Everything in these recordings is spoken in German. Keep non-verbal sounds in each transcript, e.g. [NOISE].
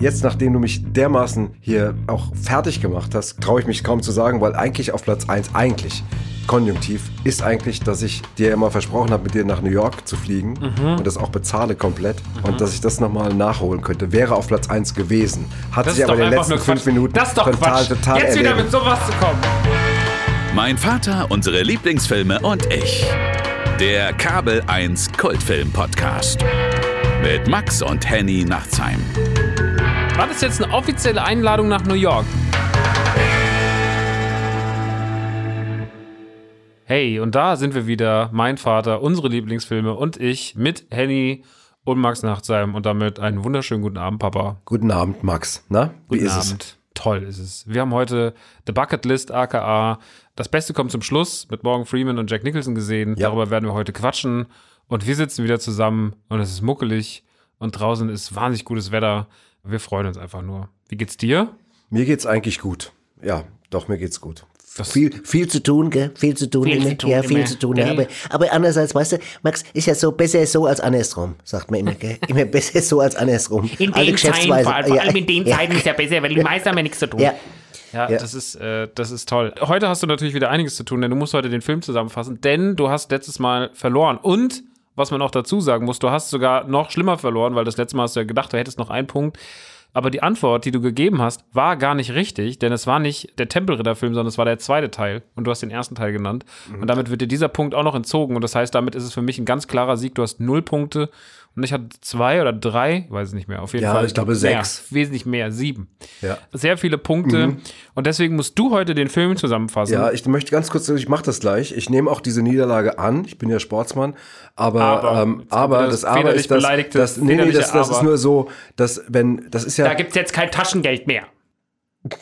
jetzt, nachdem du mich dermaßen hier auch fertig gemacht hast, traue ich mich kaum zu sagen, weil eigentlich auf Platz 1, eigentlich konjunktiv, ist eigentlich, dass ich dir immer versprochen habe, mit dir nach New York zu fliegen Mhm. und das auch bezahle komplett und dass ich das nochmal nachholen könnte. Wäre auf Platz 1 gewesen. Hat Das sich ist aber doch in den einfach letzten nur fünf. Minuten das ist doch total, Quatsch. total Jetzt wieder erledigt. mit sowas zu kommen. Mein Vater, unsere Lieblingsfilme und ich. Der Kabel 1 Kultfilm Podcast. Mit Max und Henny Nachtsheim. War das jetzt eine offizielle Einladung nach New York? Hey, und da sind wir wieder. Mein Vater, unsere Lieblingsfilme und ich mit Henny und Max Nachtsheim und damit einen wunderschönen guten Abend, Papa. Guten Abend, Max. Na, wie Guten ist Abend. Toll ist es. Wir haben heute The Bucket List, aka Das Beste kommt zum Schluss mit Morgan Freeman und Jack Nicholson gesehen. Ja. Darüber werden wir heute quatschen. Und wir sitzen wieder zusammen und es ist muckelig und draußen ist wahnsinnig gutes Wetter. Wir freuen uns einfach nur. Wie geht's dir? Mir geht's eigentlich gut. Ja, doch, mir geht's gut. Viel, viel zu tun, gell? Viel zu tun, Viel immer. zu tun ja, viel immer. zu tun. Ja. Aber, aber andererseits, weißt du, Max, ist ja so besser so als andersrum, sagt man immer, gell? [LAUGHS] Immer besser so als andersrum. In Alte den Zeiten, vor allem, vor Ja. allem in den ja. Zeiten ist ja besser, weil die meisten haben ja nichts zu tun. Ja, Ja, Ja. Das, ist, äh, das ist toll. Heute hast du natürlich wieder einiges zu tun, denn du musst heute den Film zusammenfassen, denn du hast letztes Mal verloren. Und, was man auch dazu sagen muss, du hast sogar noch schlimmer verloren, weil das letzte Mal hast du ja gedacht, du hättest noch einen Punkt. Aber die Antwort, die du gegeben hast, war gar nicht richtig, denn es war nicht der Tempelritter-Film, sondern es war der zweite Teil. Und du hast den ersten Teil genannt. Und damit wird dir dieser Punkt auch noch entzogen. Und das heißt, damit ist es für mich ein ganz klarer Sieg. Du hast null Punkte. Und ich hatte zwei oder drei, weiß ich nicht mehr. Auf jeden Ja, Fall. ich glaube mehr, sechs. Wesentlich mehr, sieben. Ja. Sehr viele Punkte. Und deswegen musst du heute den Film zusammenfassen. Ja, ich möchte ganz kurz, ich mache das gleich. Ich nehme auch diese Niederlage an. Ich bin ja Sportsmann, aber Aber, ähm, aber das das aber ist das, das nee, nee, das, das ist nur so, dass wenn das ist ja Da gibt's jetzt kein Taschengeld mehr. [LAUGHS]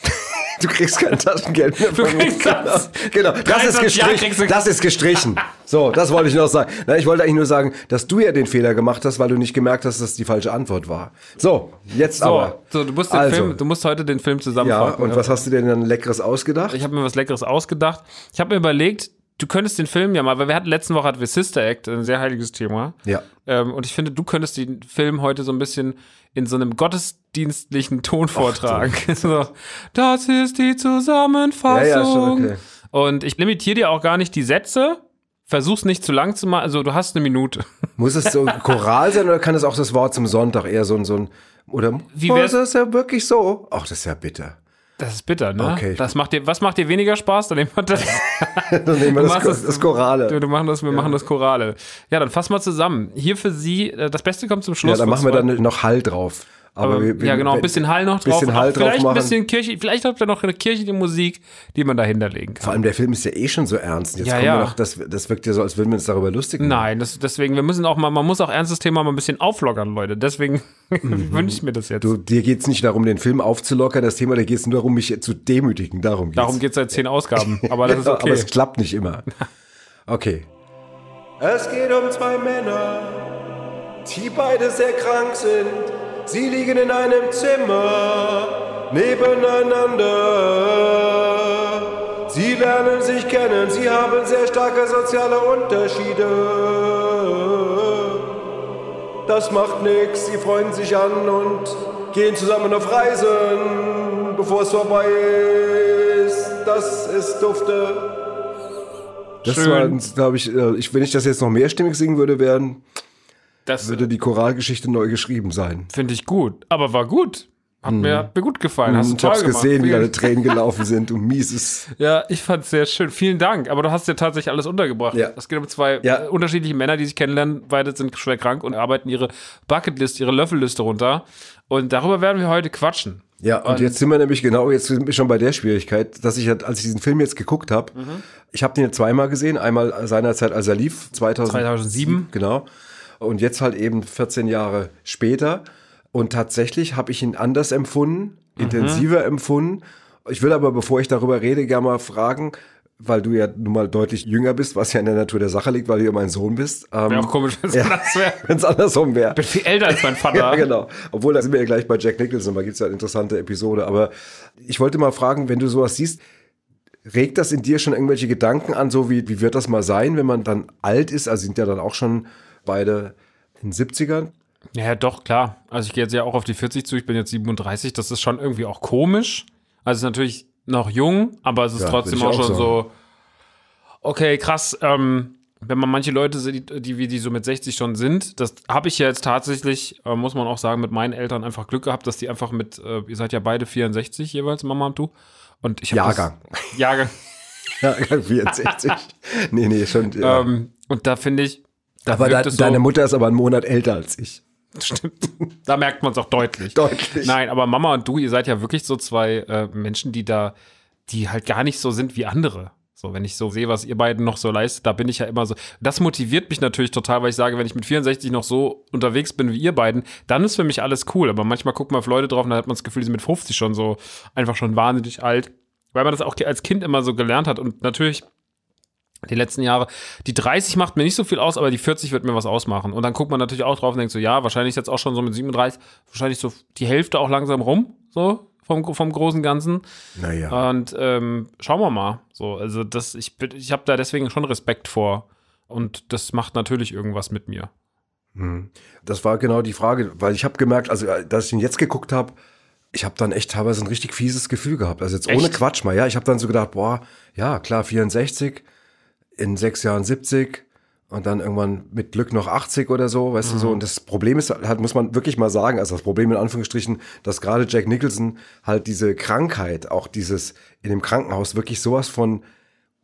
du kriegst kein Taschengeld mehr mir. kriegst das. Genau, das ist 23 Jahre gestrichen. du- Das ist gestrichen. So, das wollte ich noch sagen. Na, ich wollte eigentlich nur sagen, dass du ja den Fehler gemacht hast, weil du nicht gemerkt hast, dass das die falsche Antwort war. So, jetzt So, aber. so, du musst den Also. Film, du musst heute den Film Ja, zusammenfassen. und was hast du dir denn leckeres ausgedacht? Ich habe mir was Leckeres ausgedacht. Ich habe mir überlegt, du könntest den Film ja mal, weil wir hatten letzte Woche hatten wir Sister Act, ein sehr heiliges Thema. Ja. Ähm, und ich finde, du könntest den Film heute so ein bisschen in so einem gottesdienstlichen Ton vortragen. [LAUGHS] so, das ist die Zusammenfassung. Ja, ja, schon okay. Und ich limitiere dir auch gar nicht die Sätze. Versuch's nicht zu lang zu machen. Also du hast eine Minute. [LAUGHS] Muss es so choral sein oder kann es auch das Wort zum Sonntag eher so ein, so ein oder Wie oh, wär's- ist das ja wirklich so? Ach, das ist ja bitter. Das ist bitter, ne? Okay. Das macht dir, was macht dir weniger Spaß? Dann nehmen wir das. [LAUGHS] Dann nehmen wir Du das, es- das Chorale. Du machen das, wir machen das Chorale. Ja, dann fass mal zusammen. Hier für Sie, äh, das Beste kommt zum Schluss. ja, dann machen wir dann noch Hall drauf. Aber, Aber, wir, wir, ja, genau, ein bisschen Hall noch drauf. bisschen Hall drauf vielleicht ein machen. bisschen Kirche, vielleicht habt ihr noch eine kirchliche Musik, die man dahinter legen kann. Vor allem der Film ist ja eh schon so ernst. Jetzt Ja, kommen ja. wir noch, das, das wirkt ja so, als würden wir uns darüber lustig machen. Nein, das, deswegen, wir müssen auch mal, man muss auch ernstes Thema mal ein bisschen auflockern, Leute. Deswegen [LAUGHS] wünsche ich mir das jetzt. Mhm. Du, dir geht es nicht darum, den Film aufzulockern, das Thema, da geht es nur darum, mich zu demütigen. Darum geht's. Darum geht es seit zehn Ausgaben. [LAUGHS] Aber das ist okay. Aber es klappt nicht immer. [LAUGHS] Okay. Es geht um zwei Männer, die beide sehr krank sind. Sie liegen in einem Zimmer nebeneinander. Sie lernen sich kennen, sie haben sehr starke soziale Unterschiede. Das macht nichts, sie freuen sich an und gehen zusammen auf Reisen, bevor es vorbei ist. Das ist dufte. Das Schön. war, glaube ich, äh, ich, wenn ich das jetzt noch mehrstimmig singen würde, wären, Das würde die Choralgeschichte neu geschrieben sein. finde ich gut. Aber war gut. Hat, mir, hat mir gut gefallen. Hast du Mhm. ich hab's gemacht. gesehen, wie deine Tränen gelaufen sind und mieses. [LAUGHS] Ja, ich fand's sehr schön. Vielen Dank. Aber du hast ja tatsächlich alles untergebracht. Ja. Es geht um zwei Ja. unterschiedliche Männer, die sich kennenlernen. Beide sind schwer krank und arbeiten ihre Bucketlist, ihre Löffelliste runter. Und darüber werden wir heute quatschen. Ja, und, jetzt sind wir nämlich genau, jetzt sind wir schon bei der Schwierigkeit, dass ich, halt, als ich diesen Film jetzt geguckt habe, Mhm. ich habe den jetzt zweimal gesehen, einmal seinerzeit, als er lief, 2000, 2007. genau, und jetzt halt eben 14 Jahre später. Und tatsächlich habe ich ihn anders empfunden, Mhm. intensiver empfunden. Ich will aber, bevor ich darüber rede, gerne mal fragen, weil du ja nun mal deutlich jünger bist, was ja in der Natur der Sache liegt, weil du ja mein Sohn bist. Ähm, Wäre auch komisch, wenn es ja, anders wäre. [LAUGHS] wenn es andersrum wäre. bin viel älter als mein [LAUGHS] Vater. Ja, genau. Obwohl, da sind wir ja gleich bei Jack Nicholson, da gibt's ja eine interessante Episode. Aber ich wollte mal fragen, wenn du sowas siehst, regt das in dir schon irgendwelche Gedanken an, so wie, wie wird das mal sein, wenn man dann alt ist? Also sind ja dann auch schon beide in den 70ern. Ja, doch, klar. Also ich gehe jetzt ja auch auf die 40 zu, ich bin jetzt 37, das ist schon irgendwie auch komisch. Also es ist natürlich noch jung, aber es ist Ja, trotzdem auch auch schon sagen. so, okay, krass, ähm, wenn man manche Leute sieht, die wie die so mit 60 schon sind, das habe ich ja jetzt tatsächlich, äh, muss man auch sagen, mit meinen Eltern einfach Glück gehabt, dass die einfach mit, äh, ihr seid ja beide 64 jeweils, Mama und du. Und ich Jahrgang. Das, Jahrgang. Ja, 64. [LAUGHS] nee, nee, schon. Ja. Ähm, und da finde ich, aber es so, deine Mutter ist aber einen Monat älter als ich. Stimmt. Da merkt man es auch deutlich. Deutlich. Nein, aber Mama und du, ihr seid ja wirklich so zwei äh, Menschen, die da, die halt gar nicht so sind wie andere. So, wenn ich so sehe, was ihr beiden noch so leistet, da bin ich ja immer so. Das motiviert mich natürlich total, weil ich sage, wenn ich mit 64 noch so unterwegs bin wie ihr beiden, dann ist für mich alles cool. Aber manchmal guckt man auf Leute drauf und dann hat man das Gefühl, die sind mit 50 schon so einfach schon wahnsinnig alt. Weil man das auch als Kind immer so gelernt hat. Und natürlich die letzten Jahre. Die 30 macht mir nicht so viel aus, aber die 40 wird mir was ausmachen. Und dann guckt man natürlich auch drauf und denkt so, ja, wahrscheinlich ist jetzt auch schon so mit 37, wahrscheinlich so die Hälfte auch langsam rum, so vom, vom großen Ganzen. Naja. Und ähm, schauen wir mal. So, also das, ich, ich habe da deswegen schon Respekt vor. Und das macht natürlich irgendwas mit mir. Das war genau die Frage, weil ich habe gemerkt, also äh, dass ich ihn jetzt geguckt habe, ich habe dann echt teilweise ein richtig fieses Gefühl gehabt. Also jetzt ohne Echt? Quatsch mal, ja. Ich habe dann so gedacht, boah, ja, klar, 64, in sechs Jahren 70 und dann irgendwann mit Glück noch 80 oder so, weißt du so. Und das Problem ist halt, muss man wirklich mal sagen, also das Problem in Anführungsstrichen, dass gerade Jack Nicholson halt diese Krankheit, auch dieses in dem Krankenhaus wirklich sowas von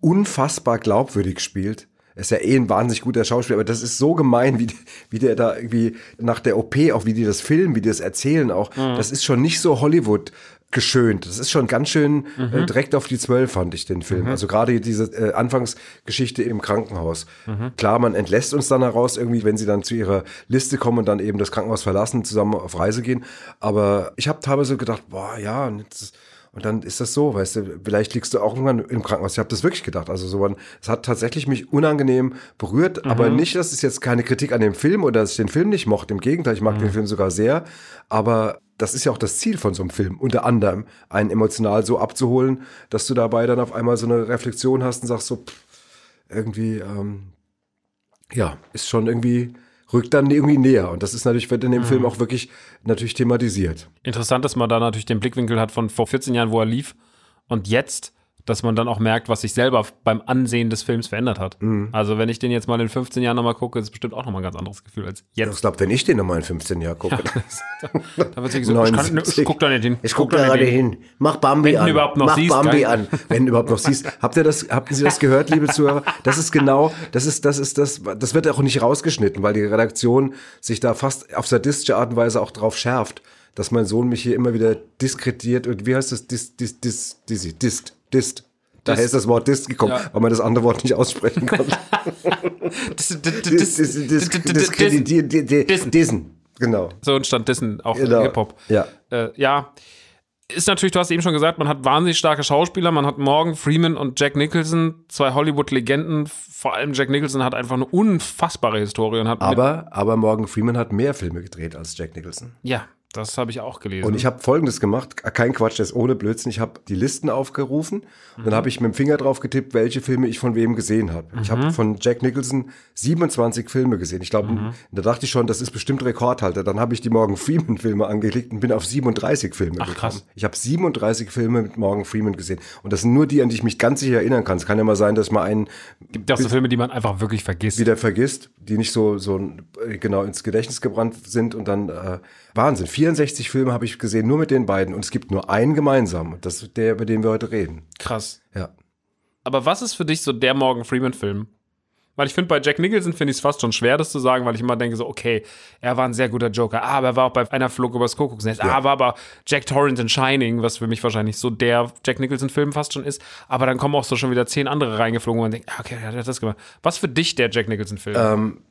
unfassbar glaubwürdig spielt. Er ist ja eh ein wahnsinnig guter Schauspieler, aber das ist so gemein, wie, wie der da irgendwie nach der OP, auch wie die das filmen, wie die das erzählen auch. Das ist schon nicht so Hollywood geschönt. Das ist schon ganz schön äh, direkt auf die Zwölf, fand ich den Film. Also gerade diese äh, Anfangsgeschichte im Krankenhaus. Klar, man entlässt uns dann heraus, irgendwie, wenn sie dann zu ihrer Liste kommen und dann eben das Krankenhaus verlassen, zusammen auf Reise gehen. Aber ich habe teilweise gedacht, boah, ja, und jetzt und dann ist das so, weißt du, vielleicht liegst du auch irgendwann im Krankenhaus. Ich habe das wirklich gedacht. Also so, man- es hat tatsächlich mich unangenehm berührt, aber nicht, das ist jetzt keine Kritik an dem Film oder dass ich den Film nicht mochte. Im Gegenteil, ich mag den Film sogar sehr. Aber das ist ja auch das Ziel von so einem Film, unter anderem einen emotional so abzuholen, dass du dabei dann auf einmal so eine Reflexion hast und sagst so, pff, irgendwie, ähm, ja, ist schon irgendwie, rückt dann irgendwie näher. Und das ist natürlich, wird in dem Film auch wirklich natürlich thematisiert. Interessant, dass man da natürlich den Blickwinkel hat von vor 14 Jahren, wo er lief. Und jetzt, dass man dann auch merkt, was sich selber beim Ansehen des Films verändert hat. Mhm. Also, wenn ich den jetzt mal in 15 Jahren nochmal gucke, ist es bestimmt auch nochmal ein ganz anderes Gefühl als Ich jetzt. glaube, wenn ich den nochmal in 15 Jahren gucke, [LAUGHS] Da wird sich so, ich, kann, 79. ich guck da nicht hin. Ich guck da gerade hin. Mach Bambi Wenn an. überhaupt noch Mach siehst, Bambi geil. an. wenn du überhaupt noch siehst. [LAUGHS] Habt ihr das, habt Sie das gehört, liebe Zuhörer? Das ist genau, das ist, das ist das, das wird auch nicht rausgeschnitten, weil die Redaktion sich da fast auf sadistische Art und Weise auch drauf schärft, dass mein Sohn mich hier immer wieder diskretiert und wie heißt das? Dis, dis, dis, dis, dist, dist. Daher ist das Wort dist gekommen, Ja. weil man das andere Wort nicht aussprechen konnte. Dissen. dissen. Genau. So entstand dessen auch Genau. Hip-Hop. Ja. Äh, ja. Ist natürlich, du hast eben schon gesagt, man hat wahnsinnig starke Schauspieler. Man hat Morgan Freeman und Jack Nicholson, zwei Hollywood-Legenden. Vor allem Jack Nicholson hat einfach eine unfassbare Historie und hat Aber, aber Morgan Freeman hat mehr Filme gedreht als Jack Nicholson. ja, das habe ich auch gelesen. Und ich habe Folgendes gemacht, kein Quatsch, das ist ohne Blödsinn. Ich habe die Listen aufgerufen und Mhm. dann habe ich mit dem Finger drauf getippt, welche Filme ich von wem gesehen habe. Ich Mhm. habe von Jack Nicholson 27 Filme gesehen. Ich glaube, Mhm. da dachte ich schon, das ist bestimmt Rekordhalter. Dann habe ich die Morgan Freeman Filme angelegt und bin auf 37 Filme Ach, gekommen. krass. Ich habe 37 Filme mit Morgan Freeman gesehen. Und das sind nur die, an die ich mich ganz sicher erinnern kann. Es kann ja mal sein, dass mal einen gibt auch so Filme, die man einfach wirklich vergisst. wieder vergisst, die nicht so, so genau ins Gedächtnis gebrannt sind und dann äh, Wahnsinn. 64 Filme habe ich gesehen, nur mit den beiden und es gibt nur einen gemeinsam das ist der, über den wir heute reden. Krass. Ja. Aber was ist für dich so der Morgan Freeman-Film? Weil ich finde, bei Jack Nicholson finde ich es fast schon schwer, das zu sagen, weil ich immer denke so, okay, er war ein sehr guter Joker, aber er war auch bei einer Flug übers Kuckucksnest, ah, aber aber Jack Torrance in Shining, was für mich wahrscheinlich so der Jack Nicholson-Film fast schon ist, aber dann kommen auch so schon wieder zehn andere reingeflogen und man denkt, ah, okay, er hat das gemacht. Was für dich der Jack Nicholson-Film?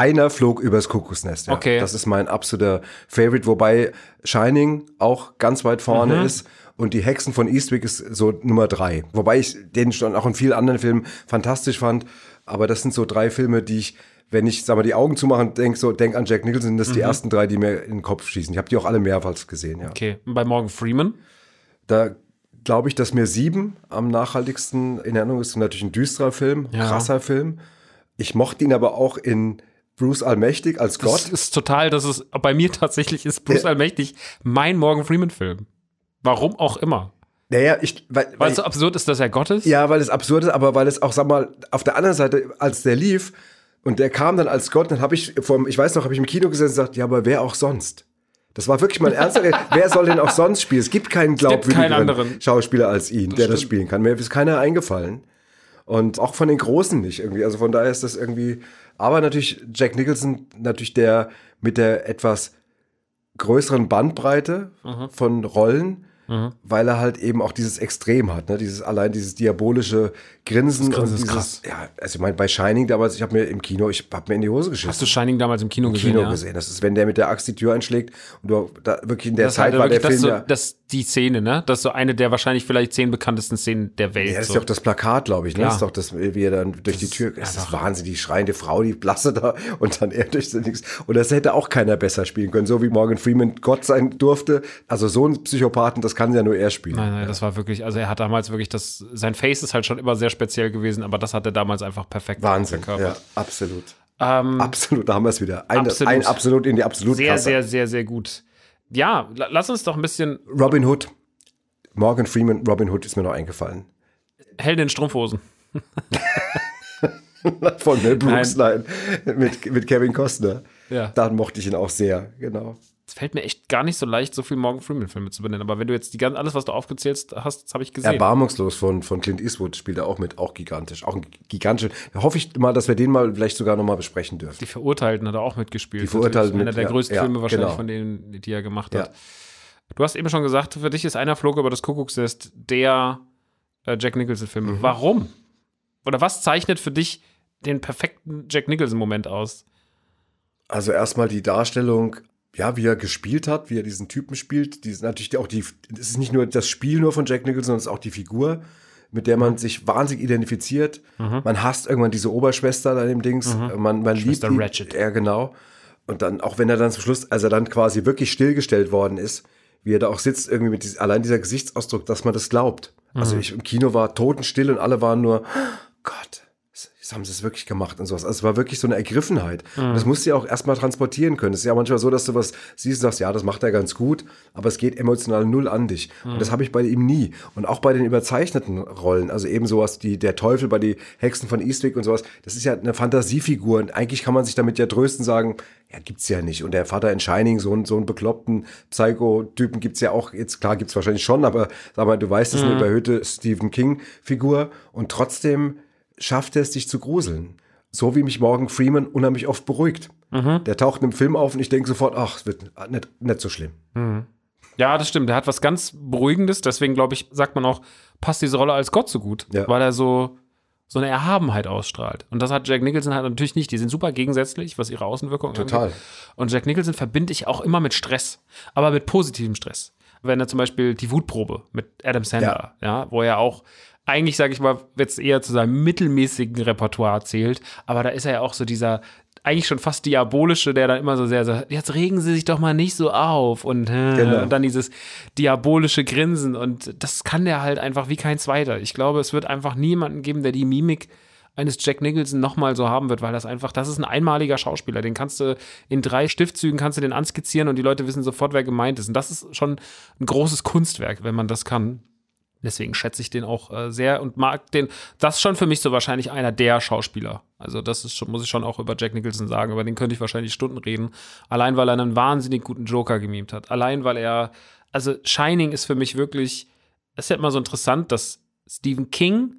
Einer flog übers Kuckucksnest. Ja. Okay. Das ist mein absoluter Favorite, wobei Shining auch ganz weit vorne ist. Und die Hexen von Eastwick ist so Nummer drei. Wobei ich den schon auch in vielen anderen Filmen fantastisch fand. Aber das sind so drei Filme, die ich, wenn ich, sag mal, die Augen zumache und denk so, denk an Jack Nicholson, das sind die ersten drei, die mir in den Kopf schießen. Ich habe die auch alle mehrmals gesehen, ja. Okay, und bei Morgan Freeman? Da glaube ich, dass mir sieben am nachhaltigsten in Erinnerung ist. Natürlich ein düsterer Film, Ja. krasser Film. Ich mochte ihn aber auch in Bruce Allmächtig als Das Gott. ist total, das ist, bei mir tatsächlich ist Bruce Ja. Allmächtig mein Morgan Freeman-Film. Warum auch immer. Naja, ich, weil, Weil weil es so absurd ist, dass er Gott ist? Ja, weil es absurd ist, aber weil es auch, sag mal, auf der anderen Seite, als der lief und der kam dann als Gott, dann habe ich vom, ich weiß noch, habe ich im Kino gesessen und gesagt, ja, aber wer auch sonst? Das war wirklich mein ernster. [LAUGHS] Wer soll denn auch sonst spielen? Es gibt keinen glaubwürdigeren anderen. Schauspieler als ihn, der das spielen kann. Mir ist keiner eingefallen. Und auch von den Großen nicht irgendwie. Also von daher ist das irgendwie. Aber natürlich Jack Nicholson, natürlich der mit der etwas größeren Bandbreite Mhm. von Rollen, weil er halt eben auch dieses Extrem hat, ne? Dieses allein dieses diabolische Grinsen, Grinsen und ist dieses, krass. ja, also ich meine bei Shining damals, ich habe mir im Kino, ich habe mir in die Hose geschissen. Hast du Shining damals im Kino gesehen? Kino ja? gesehen. Das ist, wenn der mit der Axt die Tür einschlägt und du da wirklich in der Das Zeit halt war der wirklich das, Film so, ja. das die Szene, ne? Das ist so eine der wahrscheinlich vielleicht zehn bekanntesten Szenen der Welt. Ja, das ist so. doch das Plakat, glaube ich. Ne? Ja. Das ist doch das, wie er dann durch die Tür. Das ist Wahnsinn, die schreiende Frau, die Blasse da und dann er durch den Nix. Und das hätte auch keiner besser spielen können, so wie Morgan Freeman Gott sein durfte. Also so ein Psychopathen, das kann ja nur er spielen. Nein, nein, das war wirklich, also er hat damals wirklich das, sein Face ist halt schon immer sehr speziell gewesen, aber das hat er damals einfach perfekt Wahnsinn, ja, absolut. Ähm, Absolut, da haben wir es wieder. Ein Absolut. ein absolut in die absolut sehr, sehr, sehr, sehr gut. Ja, la- lass uns doch ein bisschen Robin Hood. Morgan Freeman, Robin Hood ist mir noch eingefallen. Helden in Strumpfhosen. [LAUGHS] Von Mel Brooks, nein. Mit, mit Kevin Costner. Ja. Da mochte ich ihn auch sehr, genau. Es fällt mir echt gar nicht so leicht, so viel Morgan Freeman-Filme zu benennen. Aber wenn du jetzt die ganzen, alles, was du aufgezählt hast, das habe ich gesehen. Erbarmungslos von, von Clint Eastwood spielt er auch mit, auch gigantisch. Auch ein gigantisch. Da hoffe ich mal, dass wir den mal vielleicht sogar nochmal besprechen dürfen. Die Verurteilten hat er auch mitgespielt. Die Verurteilten Natürlich Einer mit, der ja, größten ja, Filme wahrscheinlich genau. von denen, die er gemacht Ja. hat. Du hast eben schon gesagt, für dich ist einer Flog über das Kuckucksnest der äh, Jack Nicholson-Film. Mhm. Warum? Oder was zeichnet für dich den perfekten Jack Nicholson-Moment aus? Also erstmal die Darstellung, ja, wie er gespielt hat, wie er diesen Typen spielt. Die ist natürlich auch die, es ist nicht nur das Spiel nur von Jack Nicholson, sondern es ist auch die Figur, mit der man sich wahnsinnig identifiziert. Man hasst irgendwann diese Oberschwester da im Dings. Man, man liebt ihn. Ratchet. Ja, genau. Und dann, auch wenn er dann zum Schluss, als er dann quasi wirklich stillgestellt worden ist, wie er da auch sitzt, irgendwie mit diesem, allein dieser Gesichtsausdruck, dass man das glaubt. Also ich im Kino war totenstill und alle waren nur, [GASPS] Gott, jetzt haben sie es wirklich gemacht und sowas. Also es war wirklich so eine Ergriffenheit. Und das musst du ja auch erstmal transportieren können. Es ist ja manchmal so, dass du was siehst und sagst, ja, das macht er ganz gut, aber es geht emotional null an dich. Und das habe ich bei ihm nie. Und auch bei den überzeichneten Rollen, also eben sowas, die, der Teufel bei die Hexen von Eastwick und sowas, das ist ja eine Fantasiefigur. Und eigentlich kann man sich damit ja trösten, sagen, ja, gibt's ja nicht. Und der Vater in Shining, so, einen- so einen bekloppten Psycho-Typen gibt's ja auch, jetzt klar gibt's wahrscheinlich schon, aber sag mal, du weißt, das ist eine überhöhte Stephen King-Figur. Und trotzdem schafft er es, dich zu gruseln. So wie mich Morgan Freeman unheimlich oft beruhigt. Der taucht in einem Film auf und ich denke sofort, ach, es wird nicht, nicht so schlimm. Ja, das stimmt. Der hat was ganz Beruhigendes. Deswegen, glaube ich, sagt man auch, passt diese Rolle als Gott so gut. Ja. Weil er so, so eine Erhabenheit ausstrahlt. Und das hat Jack Nicholson halt natürlich nicht. Die sind super gegensätzlich, was ihre Außenwirkung Total. angeht. Und Jack Nicholson verbinde ich auch immer mit Stress. Aber mit positivem Stress. Wenn er zum Beispiel die Wutprobe mit Adam Sandler, ja, wo er auch eigentlich, sage ich mal, jetzt eher zu seinem mittelmäßigen Repertoire zählt, aber da ist er ja auch so dieser eigentlich schon fast diabolische, der dann immer so sehr sagt, jetzt regen Sie sich doch mal nicht so auf und, äh, Genau. und dann dieses diabolische Grinsen und das kann der halt einfach wie kein zweiter. Ich glaube, es wird einfach niemanden geben, der die Mimik eines Jack Nicholson nochmal so haben wird, weil das einfach, das ist ein einmaliger Schauspieler. Den kannst du in drei Stiftzügen kannst du den anskizzieren und die Leute wissen sofort, wer gemeint ist. Und das ist schon ein großes Kunstwerk, wenn man das kann. Deswegen schätze ich den auch äh, sehr und mag den. Das ist schon für mich so wahrscheinlich einer der Schauspieler. Also, das ist schon, muss ich schon auch über Jack Nicholson sagen. Über den könnte ich wahrscheinlich Stunden reden. Allein, weil er einen wahnsinnig guten Joker gemimt hat. Allein, weil er. Also, Shining ist für mich wirklich. Es ist ja immer so interessant, dass Stephen King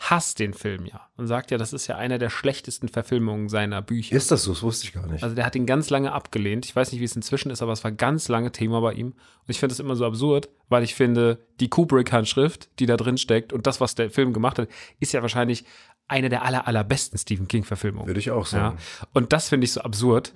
hasst den Film ja und sagt ja, das ist ja einer der schlechtesten Verfilmungen seiner Bücher. Ist das so? Das wusste ich gar nicht. Also der hat ihn ganz lange abgelehnt. Ich weiß nicht, wie es inzwischen ist, aber es war ganz lange Thema bei ihm. Und ich finde es immer so absurd, weil ich finde, die Kubrick-Handschrift, die da drin steckt und das, was der Film gemacht hat, ist ja wahrscheinlich eine der aller, allerbesten Stephen King-Verfilmungen. Würde ich auch Ja. sagen. Und das finde ich so absurd.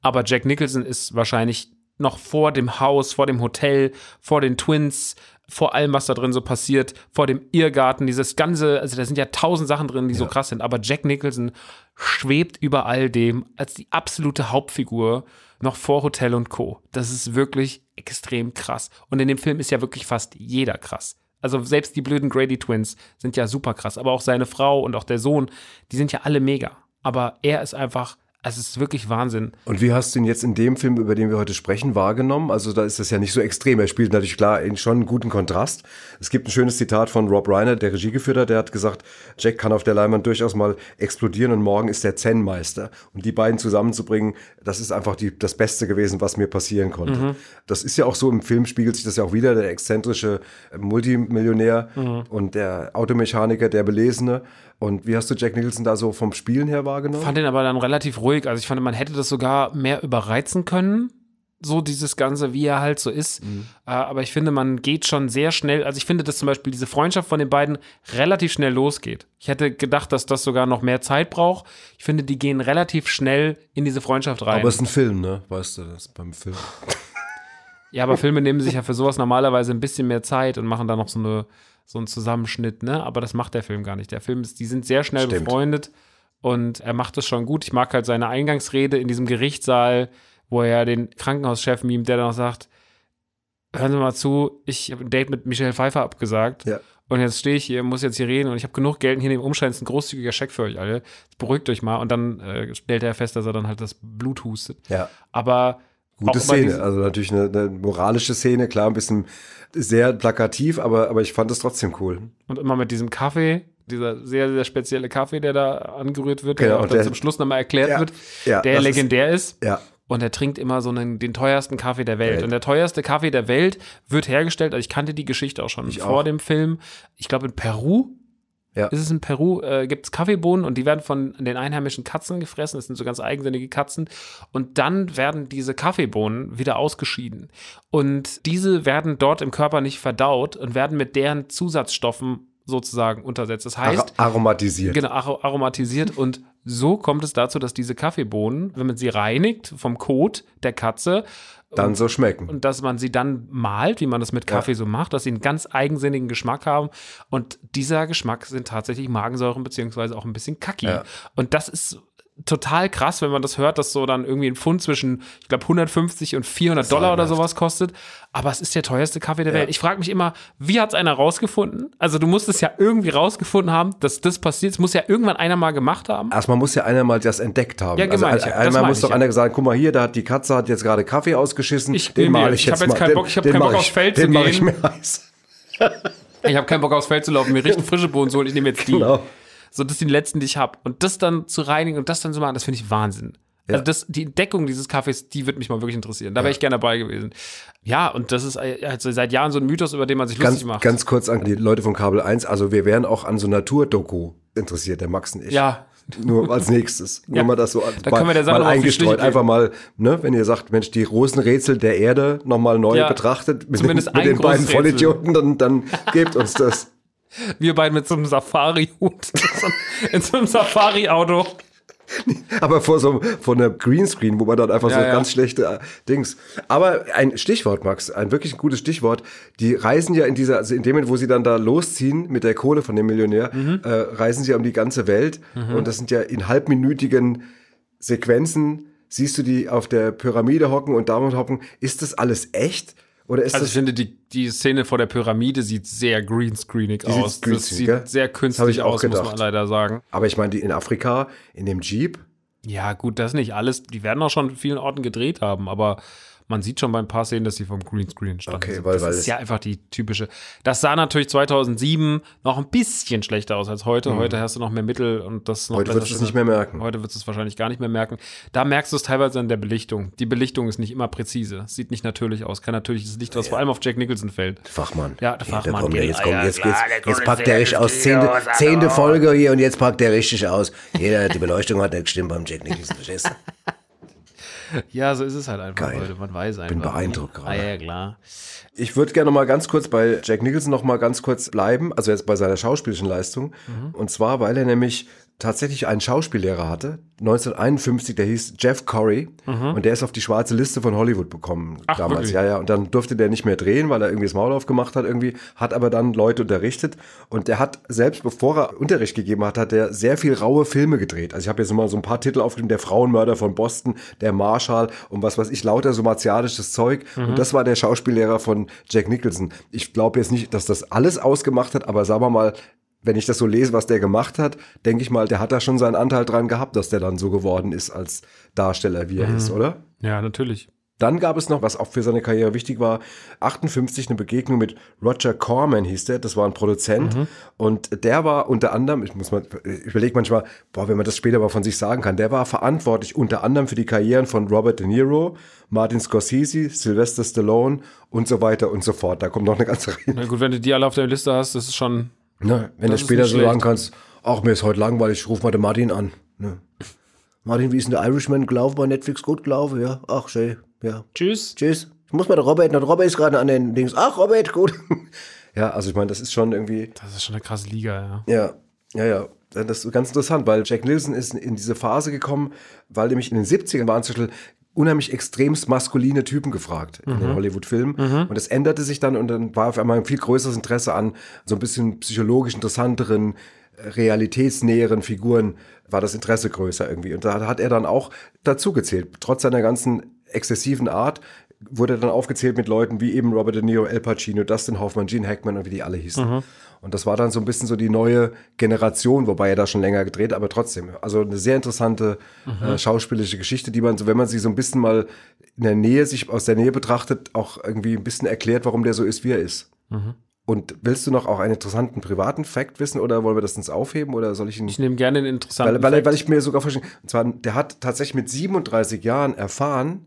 Aber Jack Nicholson ist wahrscheinlich noch vor dem Haus, vor dem Hotel, vor den Twins, vor allem, was da drin so passiert, vor dem Irrgarten, dieses ganze, also da sind ja tausend Sachen drin, die so krass sind, aber Jack Nicholson schwebt über all dem als die absolute Hauptfigur noch vor Hotel und Co. Das ist wirklich extrem krass. Und in dem Film ist ja wirklich fast jeder krass. Also selbst die blöden Grady Twins sind ja super krass, aber auch seine Frau und auch der Sohn, die sind ja alle mega. Aber er ist einfach es ist wirklich Wahnsinn. Und wie hast du ihn jetzt in dem Film, über den wir heute sprechen, wahrgenommen? Also da ist das ja nicht so extrem. Er spielt natürlich klar schon einen guten Kontrast. Es gibt ein schönes Zitat von Rob Reiner, der Regie geführt hat. Der hat gesagt, Jack kann auf der Leinwand durchaus mal explodieren und morgen ist der Zen-Meister. Und die beiden zusammenzubringen, das ist einfach die, das Beste gewesen, was mir passieren konnte. Das ist ja auch so, im Film spiegelt sich das ja auch wieder, der exzentrische Multimillionär und der Automechaniker, der Belesene. Und wie hast du Jack Nicholson da so vom Spielen her wahrgenommen? fand den aber dann relativ ruhig. Also ich fand, man hätte das sogar mehr überreizen können. So dieses Ganze, wie er halt so ist. Äh, aber ich finde, man geht schon sehr schnell. Also ich finde, dass zum Beispiel diese Freundschaft von den beiden relativ schnell losgeht. Ich hätte gedacht, dass das sogar noch mehr Zeit braucht. Ich finde, die gehen relativ schnell in diese Freundschaft rein. Aber es ist ein Film, ne? Weißt du das beim Film? ja, aber Filme nehmen sich ja für sowas normalerweise ein bisschen mehr Zeit und machen da noch so, eine, so einen Zusammenschnitt, ne? Aber das macht der Film gar nicht. Der Film ist, die sind sehr schnell Stimmt. befreundet und er macht es schon gut. Ich mag halt seine Eingangsrede in diesem Gerichtssaal, wo er den Krankenhauschef mimt, der dann auch sagt, hören Sie mal zu, ich habe ein Date mit Michelle Pfeiffer abgesagt. Ja. Und jetzt stehe ich hier, muss jetzt hier reden und ich habe genug Geld hier in dem Umschein ist ein großzügiger Scheck für euch alle. Beruhigt euch mal. Und dann äh, stellt er fest, dass er dann halt das Blut hustet. Ja. Aber Gute Szene, also natürlich eine, eine moralische Szene, klar, ein bisschen sehr plakativ, aber, aber ich fand es trotzdem cool. Und immer mit diesem Kaffee, dieser sehr, sehr spezielle Kaffee, der da angerührt wird, der Genau, dann der- zum Schluss nochmal erklärt Ja, wird, ja, der das ist- legendär ist. Ja, Und er trinkt immer so einen, den teuersten Kaffee der Welt. Welt. Und der teuerste Kaffee der Welt wird hergestellt, also ich kannte die Geschichte auch schon Ich vor auch. dem Film. Ich glaube in Peru. Ja. Ist es in Peru, äh, gibt es Kaffeebohnen und die werden von den einheimischen Katzen gefressen. Das sind so ganz eigensinnige Katzen. Und dann werden diese Kaffeebohnen wieder ausgeschieden. Und diese werden dort im Körper nicht verdaut und werden mit deren Zusatzstoffen sozusagen untersetzt. Das heißt, Ar aromatisiert. Genau, aro- aromatisiert [LAUGHS] und so kommt es dazu, dass diese Kaffeebohnen, wenn man sie reinigt vom Kot der Katze Dann so schmecken. und dass man sie dann malt, wie man das mit Kaffee so macht, dass sie einen ganz eigensinnigen Geschmack haben und dieser Geschmack sind tatsächlich Magensäuren beziehungsweise auch ein bisschen kacki. Ja. Und das ist total krass, wenn man das hört, dass so dann irgendwie ein Pfund zwischen, ich glaube, 150 und 400 Dollar oder sowas kostet. Aber es ist der teuerste Kaffee der Welt. Ich frage mich immer, wie hat es einer rausgefunden? Also du musst es ja irgendwie rausgefunden haben, dass das passiert. Es muss ja irgendwann einer mal gemacht haben. Erstmal muss ja einer mal das entdeckt haben. Ja, gemeint, also, ja. einmal muss ich, doch ja. einer gesagt, guck mal hier, da hat die Katze hat jetzt gerade Kaffee ausgeschissen. Ich- den male ich ich jetzt jetzt mal. keinen den, Bock- ich hab den keinen Bock, ich, aufs Feld zu Den mache ich gehen. mir [LAUGHS] heiß. Ich habe keinen Bock aufs Feld zu laufen, mir richtig [LAUGHS] frische Bohnen zu holen. Ich nehme jetzt die. Genau. So, das sind die letzten, die ich habe. Und das dann zu reinigen und das dann zu machen, das finde ich Wahnsinn. Ja. Also das, die Entdeckung dieses Kaffees, die würde mich mal wirklich interessieren. Da wäre ich gerne dabei gewesen. Ja, und das ist also seit Jahren so ein Mythos, über den man sich Ganz, lustig macht. ganz kurz an die Leute von Kabel 1. Also wir wären auch an so Naturdoku interessiert, der Max und ich. ja, Nur als nächstes. [LAUGHS] Nur Ja. mal das so Da können wir mal eingestreut. Einfach mal, ne, wenn ihr sagt, Mensch, die großen Rätsel der Erde nochmal neu Ja. betrachtet mit, den, Zumindest mit ein den beiden großes Vollidioten, dann, dann gebt uns das. [LAUGHS] wir beide mit so einem Safari-Hut [LAUGHS] in so einem Safari-Auto. Aber vor so vor einer Greenscreen, wo man dann einfach Ja, so ja. ganz schlechte äh, Dings. Aber ein Stichwort, Max, ein wirklich gutes Stichwort. Die reisen ja in dieser, also in dem Moment, wo sie dann da losziehen mit der Kohle von dem Millionär, Mhm. äh, reisen sie ja um die ganze Welt. Und das sind ja in halbminütigen Sequenzen, siehst du die auf der Pyramide hocken und damit hocken. Ist das alles echt? Oder ist Also ich das finde, die, die Szene vor der Pyramide sieht sehr greenscreenig sieht aus. Das greenscreen, sieht gell? sehr Das künstlich ich auch aus, muss man gedacht. leider sagen. aber ich meine, die in Afrika, in dem Jeep, Ja, gut, das nicht alles. Die werden auch schon in vielen Orten gedreht haben, aber man sieht schon bei ein paar Szenen, dass sie vom Greenscreen standen. Okay, sind. weil- das weil ist ja einfach die typische. Das sah natürlich 2007 noch ein bisschen schlechter aus als heute. Heute hast du noch mehr Mittel und das noch Mhm. Heute du es nicht mehr merken. Heute wird es wahrscheinlich gar nicht mehr merken. Da merkst du es teilweise an der Belichtung. Die Belichtung ist nicht immer präzise. Sieht nicht natürlich aus. Kein natürliches Licht, was vor allem auf Jack Nicholson fällt. Fachmann. Ja, der Fachmann. Kommt, geht. jetzt kommt, ja, jetzt, jetzt, jetzt kommt packt der richtig aus. Zehnte, zehnte. Folge hier und jetzt packt der richtig aus. Jeder, die Beleuchtung hat nicht gestimmt beim Jack Nicholson, verstehst du? [LAUGHS] Ja, so ist es halt einfach Geil. heute. Man weiß einfach. beeindruckt gerade. Ah, ja, klar. Ich würde gerne mal ganz kurz bei Jack Nicholson noch mal ganz kurz bleiben, also jetzt bei seiner schauspielerischen Leistung. Mhm. Und zwar, weil er nämlich tatsächlich einen Schauspiellehrer hatte, 1951, der hieß Jeff Corey und der ist auf die schwarze Liste von Hollywood bekommen Mhm. Ach, damals. wirklich? Ja, ja, und dann durfte der nicht mehr drehen, weil er irgendwie das Maul aufgemacht hat irgendwie, hat aber dann Leute unterrichtet und der hat selbst bevor er Unterricht gegeben hat, hat er sehr viel raue Filme gedreht. Also ich habe jetzt mal so ein paar Titel aufgenommen, der Frauenmörder von Boston, der Marshall und was weiß ich, lauter so martialisches Zeug und das war der Schauspiellehrer von Jack Nicholson. Ich glaube jetzt nicht, dass das alles ausgemacht hat, aber sagen wir mal, wenn ich das so lese, was der gemacht hat, denke ich mal, der hat da schon seinen Anteil dran gehabt, dass der dann so geworden ist als Darsteller, wie er ist, oder? Ja, natürlich. Dann gab es noch, was auch für seine Karriere wichtig war, 58 eine Begegnung mit Roger Corman hieß der, das war ein Produzent und der war unter anderem, ich muss mal, ich überlege manchmal, boah, wenn man das später mal von sich sagen kann, der war verantwortlich unter anderem für die Karrieren von Robert De Niro, Martin Scorsese, Sylvester Stallone und so weiter und so fort. Da kommt noch eine ganze Reihe. Na gut, wenn du die alle auf der Liste hast, das ist schon. Ne, wenn du Das ist später so sagen kannst, ach, mir ist heute langweilig, ich ruf mal den Martin an. Ne. Martin, wie ist denn der Irishman gelaufen bei Netflix? Gut gelaufen, ja. Ach, schön, ja. Tschüss. Tschüss. Ich muss mal der Robert, der Robert ist gerade an den Dings. Ach, Robert, gut. [LAUGHS] Ja, also ich meine, das ist schon irgendwie, Das ist schon eine krasse Liga, ja. ja, ja, ja. Das ist ganz interessant, weil Jack Nicholson ist in diese Phase gekommen, weil nämlich in den 70ern waren zum Beispiel unheimlich extremst maskuline Typen gefragt in den Hollywood-Filmen. Und das änderte sich dann und dann war auf einmal ein viel größeres Interesse an so ein bisschen psychologisch interessanteren, äh, realitätsnäheren Figuren, war das Interesse größer irgendwie. Und da hat er dann auch dazu gezählt. Trotz seiner ganzen exzessiven Art wurde dann aufgezählt mit Leuten wie eben Robert De Niro, El Pacino, Dustin Hoffman, Gene Hackman und wie die alle hießen. Und das war dann so ein bisschen so die neue Generation, wobei er da schon länger gedreht, aber trotzdem. Also eine sehr interessante äh, schauspielerische Geschichte, die man so, wenn man sie so ein bisschen mal in der Nähe, sich aus der Nähe betrachtet, auch irgendwie ein bisschen erklärt, warum der so ist, wie er ist. Und willst du noch auch einen interessanten privaten Fact wissen oder wollen wir das uns aufheben oder soll ich ihn Ich nehme gerne den interessanten. weil, weil, weil ich mir sogar verstehe, und zwar, der hat tatsächlich mit 37 Jahren erfahren,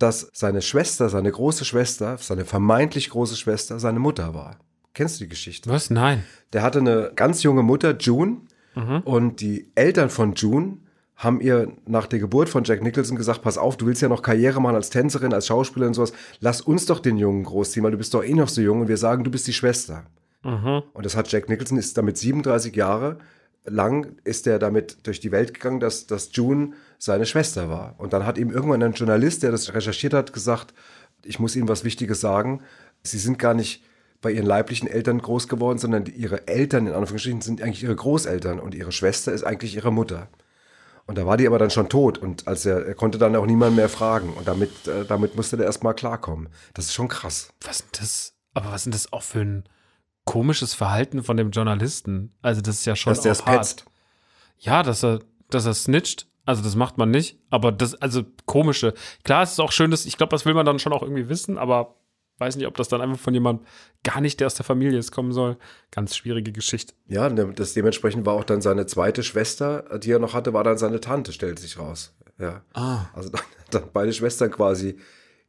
dass seine Schwester, seine große Schwester, seine vermeintlich große Schwester, seine Mutter war. Kennst du die Geschichte? Was? Nein. Der hatte eine ganz junge Mutter, June, und die Eltern von June haben ihr nach der Geburt von Jack Nicholson gesagt, pass auf, du willst ja noch Karriere machen als Tänzerin, als Schauspielerin und sowas, lass uns doch den Jungen großziehen, weil du bist doch eh noch so jung und wir sagen, du bist die Schwester. Und das hat Jack Nicholson, ist damit 37 Jahre lang, ist er damit durch die Welt gegangen, dass, dass June seine Schwester war. Und dann hat ihm irgendwann ein Journalist, der das recherchiert hat, gesagt, ich muss Ihnen was Wichtiges sagen. Sie sind gar nicht bei ihren leiblichen Eltern groß geworden, sondern ihre Eltern, in Anführungsstrichen, sind eigentlich ihre Großeltern und ihre Schwester ist eigentlich ihre Mutter. Und da war die aber dann schon tot und als er, er konnte dann auch niemand mehr fragen und damit, äh, damit musste der erstmal klarkommen. Das ist schon krass. Was ist das? Aber was ist das auch für ein komisches Verhalten von dem Journalisten? Also, das ist ja schon Dass der es petzt. Ja, dass er, dass er snitcht. Also, das macht man nicht. Aber das, also komische. Klar, es ist auch schön, dass, ich glaube, das will man dann schon auch irgendwie wissen, aber weiß nicht, ob das dann einfach von jemandem gar nicht, der aus der Familie ist, kommen soll. Ganz schwierige Geschichte. Ja, und das dementsprechend war auch dann seine zweite Schwester, die er noch hatte, war dann seine Tante, stellt sich raus. Ja. Ah. Also dann, dann beide Schwestern quasi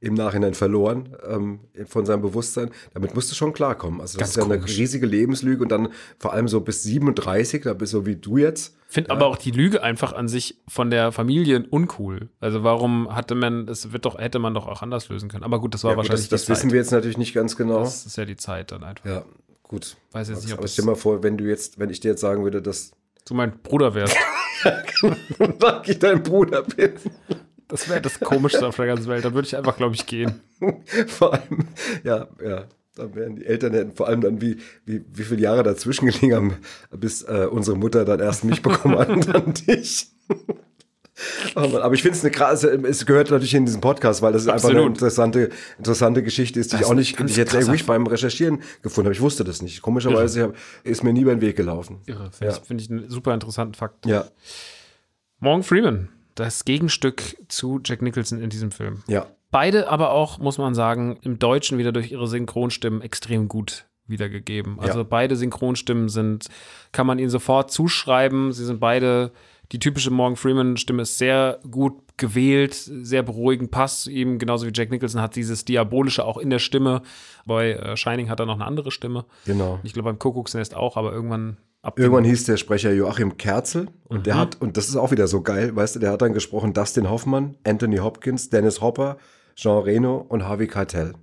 im Nachhinein verloren ähm, von seinem Bewusstsein. Damit musst du schon klarkommen. Also das Ganz ist ja eine riesige Lebenslüge und dann vor allem so bis 37, da bist so wie du jetzt. Finde aber auch die Lüge einfach an sich von der Familie uncool. Also warum hatte man, das wird doch, hätte man doch auch anders lösen können. Aber gut, das war Ja, gut, wahrscheinlich das das wissen wir jetzt natürlich nicht ganz genau. Das ist ja die Zeit dann einfach. ja, gut. Weiß jetzt nicht, ob Aber stell mal vor, wenn du jetzt, wenn ich dir jetzt sagen würde, dass du mein Bruder wärst. [LAUGHS] ich dein Bruder bin. Das wäre das Komischste auf der ganzen Welt. Da würde ich einfach, glaube ich, gehen. [LAUGHS] Vor allem, ja, ja. Dann wären die Eltern hätten vor allem dann, wie, wie, wie viele Jahre dazwischen gelegen haben, bis äh, unsere Mutter dann erst mich bekommen hat und dann dich. [LAUGHS] Oh Mann, aber ich finde es eine krasse, es gehört natürlich in diesen Podcast, weil das ist einfach eine interessante, interessante Geschichte ist, die Das ich auch nicht, die ich jetzt irgendwie beim Recherchieren gefunden habe. Ich wusste das nicht. Komischerweise hab, ist mir nie über den Weg gelaufen. Irre. Finde Ja. ich, find ich einen super interessanten Fakt. Ja, Morgan Freeman, das Gegenstück zu Jack Nicholson in diesem Film. ja. Beide aber auch, muss man sagen, im Deutschen wieder durch ihre Synchronstimmen extrem gut wiedergegeben. Also Ja. beide Synchronstimmen sind, kann man ihnen sofort zuschreiben. Sie sind beide, die typische Morgan Freeman-Stimme ist sehr gut gewählt, sehr beruhigend, passt zu ihm, genauso wie Jack Nicholson hat dieses Diabolische auch in der Stimme. Bei äh, Shining hat er noch eine andere Stimme. Genau. Ich glaube beim Kuckucksnest auch, aber irgendwann ab Irgendwann hieß der Sprecher Joachim Kerzel und Mhm. der hat, und das ist auch wieder so geil, weißt du, der hat dann gesprochen Dustin Hoffmann, Anthony Hopkins, Dennis Hopper, Jean Reno und Harvey Keitel.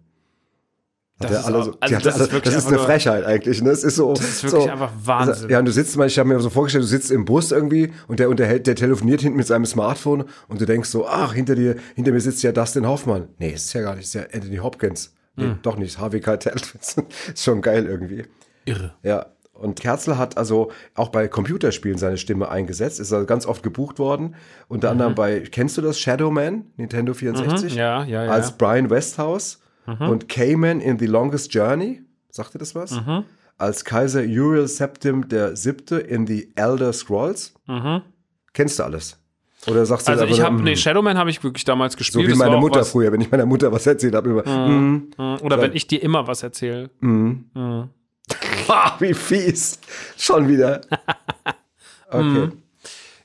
Hat Das der ist alle auch- so, also das alle, ist das eine nur- Frechheit eigentlich. Ne? Das ist so. Das ist wirklich so, einfach Wahnsinn. Ja, und du sitzt mal, ich habe mir so vorgestellt, du sitzt im Bus irgendwie und der unterhält, der telefoniert hinten mit seinem Smartphone und du denkst so, ach, hinter dir, hinter mir sitzt ja Dustin Hoffmann. Nee, ist ja gar nicht, ist ja Anthony Hopkins. Nee, Hm. doch nicht, Harvey Keitel. [LAUGHS] ist schon geil irgendwie. irre. Ja, und Kerzel hat also auch bei Computerspielen seine Stimme eingesetzt, ist also ganz oft gebucht worden. Unter anderem bei, kennst du das, Shadow Man, Nintendo 64? Mhm, ja, ja, ja. Als Brian Westhouse und Cayman in The Longest Journey. Sagt dir das was? als Kaiser Uriel Septim der Siebte in The Elder Scrolls. Kennst du alles? Oder sagst du Also ich habe, nee, Shadowman habe ich wirklich damals so gespielt. wie Das war meine Mutter früher, wenn ich meiner Mutter was erzählt habe über. Mm. Oder wenn ich dir immer was erzähle. Ah, wie fies. Schon wieder. [LAUGHS] Okay.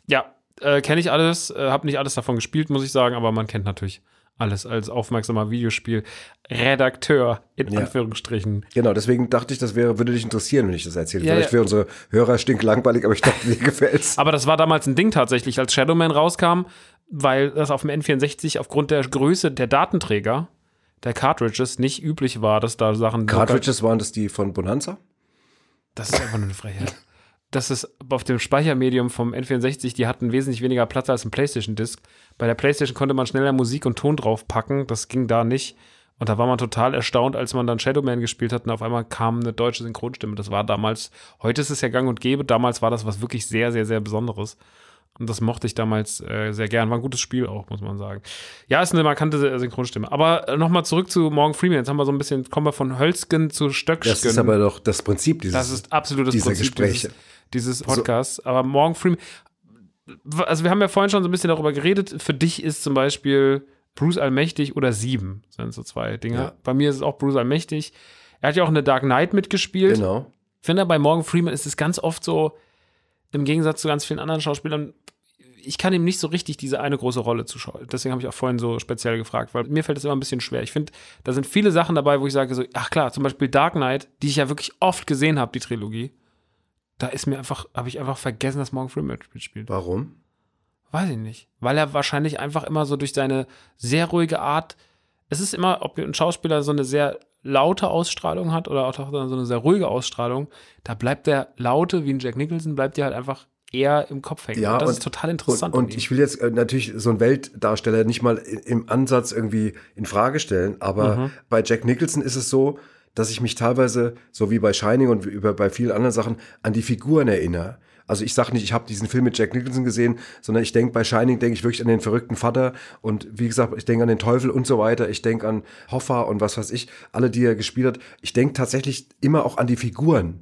Ja, äh, kenne ich alles, äh, habe nicht alles davon gespielt, muss ich sagen, aber man kennt natürlich alles als aufmerksamer Videospiel-Redakteur, in Ja. Anführungsstrichen. Genau, deswegen dachte ich, das wäre, würde dich interessieren, wenn ich das erzähle. Ja, Vielleicht ja. wäre unsere Hörer stinklangweilig, aber ich dachte, dir [LAUGHS] gefällt's. Aber das war damals ein Ding tatsächlich, als Shadowman rauskam, weil das auf dem N64 aufgrund der Größe der Datenträger, der Cartridges, nicht üblich war, dass da Sachen. Cartridges waren das die von Bonanza? Das ist einfach nur eine Frechheit. Das ist auf dem Speichermedium vom N64, die hatten wesentlich weniger Platz als ein PlayStation-Disc. Bei der PlayStation konnte man schneller Musik und Ton draufpacken, das ging da nicht. Und da war man total erstaunt, als man dann Shadowman gespielt hat und auf einmal kam eine deutsche Synchronstimme. Das war damals, heute ist es ja gang und gäbe, damals war das was wirklich sehr, sehr, sehr Besonderes. Und das mochte ich damals äh, sehr gern. War ein gutes Spiel auch, muss man sagen. Ja, ist eine markante Sy- Synchronstimme. Aber äh, nochmal zurück zu Morgan Freeman. Jetzt haben wir so ein bisschen, kommen wir von Hölzgen zu Stöcksken. Das ist aber doch das Prinzip dieses. Das ist absolutes dieser Prinzip Gespräche. dieses, dieses Podcasts. Aber Morgan Freeman, also wir haben ja vorhin schon so ein bisschen darüber geredet. Für dich ist zum Beispiel Bruce Allmächtig oder Sieben, sind so zwei Dinge. Ja. Bei mir ist es auch Bruce Allmächtig. Er hat ja auch in The Dark Knight mitgespielt. Genau. Ich finde, bei Morgan Freeman ist es ganz oft so, im Gegensatz zu ganz vielen anderen Schauspielern, ich kann ihm nicht so richtig diese eine große Rolle zuschauen. Deswegen habe ich auch vorhin so speziell gefragt, weil mir fällt es immer ein bisschen schwer. Ich finde, da sind viele Sachen dabei, wo ich sage so, ach klar, zum Beispiel Dark Knight, die ich ja wirklich oft gesehen habe, die Trilogie. Da ist mir einfach, habe ich einfach vergessen, dass Morgan Freeman mitspielt. Warum? Weiß ich nicht. Weil er wahrscheinlich einfach immer so durch seine sehr ruhige Art, es ist immer, ob ein Schauspieler so eine sehr laute Ausstrahlung hat oder auch so eine sehr ruhige Ausstrahlung, da bleibt der Laute, wie ein Jack Nicholson, bleibt dir halt einfach eher im Kopf hängen. Ja, und das und- ist total interessant. Und, und ich will jetzt äh, natürlich so einen Weltdarsteller nicht mal im Ansatz irgendwie in Frage stellen, aber Mhm. bei Jack Nicholson ist es so, dass ich mich teilweise, so wie bei Shining und über bei vielen anderen Sachen, an die Figuren erinnere. Also ich sage nicht, ich habe diesen Film mit Jack Nicholson gesehen, sondern ich denke bei Shining denke ich wirklich an den verrückten Vater und wie gesagt, ich denke an den Teufel und so weiter. Ich denke an Hoffa und was weiß ich, alle, die er gespielt hat. Ich denke tatsächlich immer auch an die Figuren.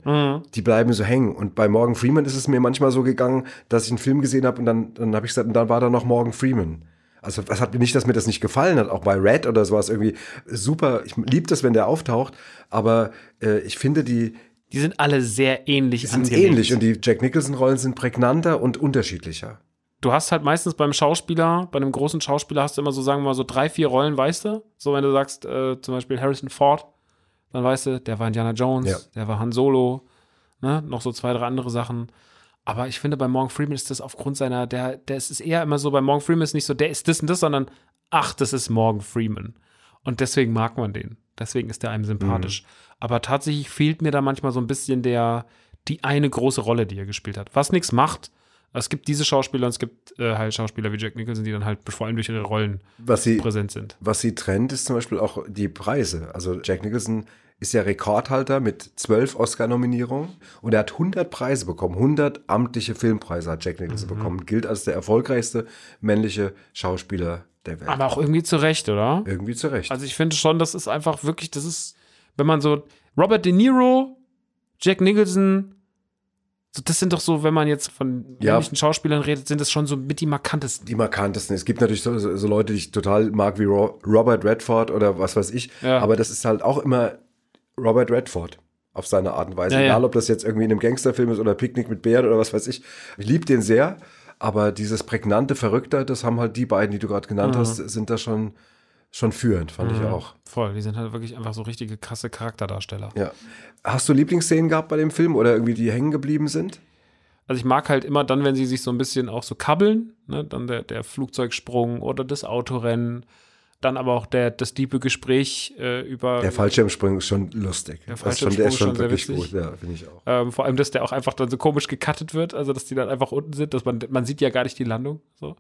Die bleiben so hängen. Und bei Morgan Freeman ist es mir manchmal so gegangen, dass ich einen Film gesehen habe und dann, dann habe ich gesagt, und dann war da noch Morgan Freeman. Also das hat mir nicht, dass mir das nicht gefallen hat. Auch bei Red oder sowas irgendwie super. Ich liebe das, wenn der auftaucht. Aber äh, ich finde, die, die sind alle sehr ähnlich die sind angelegt. ähnlich und die Jack Nicholson-Rollen sind prägnanter und unterschiedlicher. du hast halt meistens beim Schauspieler, bei einem großen Schauspieler hast du immer so, sagen wir mal, so drei, vier Rollen, weißt du? So, wenn du sagst, äh, zum Beispiel Harrison Ford, dann weißt du, der war Indiana Jones, Ja. der war Han Solo, ne? noch so zwei, drei andere Sachen. Aber ich finde, bei Morgan Freeman ist das aufgrund seiner, der, der ist es eher immer so, bei Morgan Freeman ist nicht so, der ist das und das, sondern ach, das ist Morgan Freeman. Und deswegen mag man den. Deswegen ist der einem sympathisch. Aber tatsächlich fehlt mir da manchmal so ein bisschen der, die eine große Rolle, die er gespielt hat. Was nichts macht. Es gibt diese Schauspieler und es gibt äh, halt Schauspieler wie Jack Nicholson, die dann halt vor allem durch ihre Rollen Was sie, präsent sind. was sie trennt, ist zum Beispiel auch die Preise. Also Jack Nicholson ist ja Rekordhalter mit zwölf Oscar-Nominierungen und er hat 100 Preise bekommen. 100 amtliche Filmpreise hat Jack Nicholson bekommen. Gilt als der erfolgreichste männliche Schauspieler der Welt. Aber auch irgendwie zu Recht, oder? Irgendwie zu Recht. Also ich finde schon, das ist einfach wirklich, das ist, wenn man so Robert De Niro, Jack Nicholson, so, das sind doch so, wenn man jetzt von Ja. männlichen Schauspielern redet, sind das schon so mit die markantesten. die markantesten. Es gibt natürlich so, so, Leute, die ich total mag, wie Ro Robert Redford oder was weiß ich. Ja. Aber das ist halt auch immer Robert Redford auf seine Art und Weise. Ja. Egal, ob das jetzt irgendwie in einem Gangsterfilm ist oder Picknick mit Bären oder was weiß ich. Ich liebe den sehr. Aber dieses prägnante Verrückter, das haben halt die beiden, die du gerade genannt Mhm. hast, sind da schon, schon führend, fand ich auch. Voll, die sind halt wirklich einfach so richtige krasse Charakterdarsteller. Ja. Hast du Lieblingsszenen gehabt bei dem Film oder irgendwie die hängen geblieben sind? Also ich mag halt immer dann, wenn sie sich so ein bisschen auch so kabbeln, ne, dann der, der Flugzeugsprung oder das Autorennen, dann aber auch der, das diebe Gespräch äh, über Der Fallschirmsprung ist schon lustig. Der Das ist schon, der ist Fallschirmsprung schon wirklich gut, ja, finde ich auch. Ähm, vor allem, dass der auch einfach dann so komisch gecuttet wird, also dass die dann einfach unten sind, dass man, man sieht ja gar nicht die Landung. So.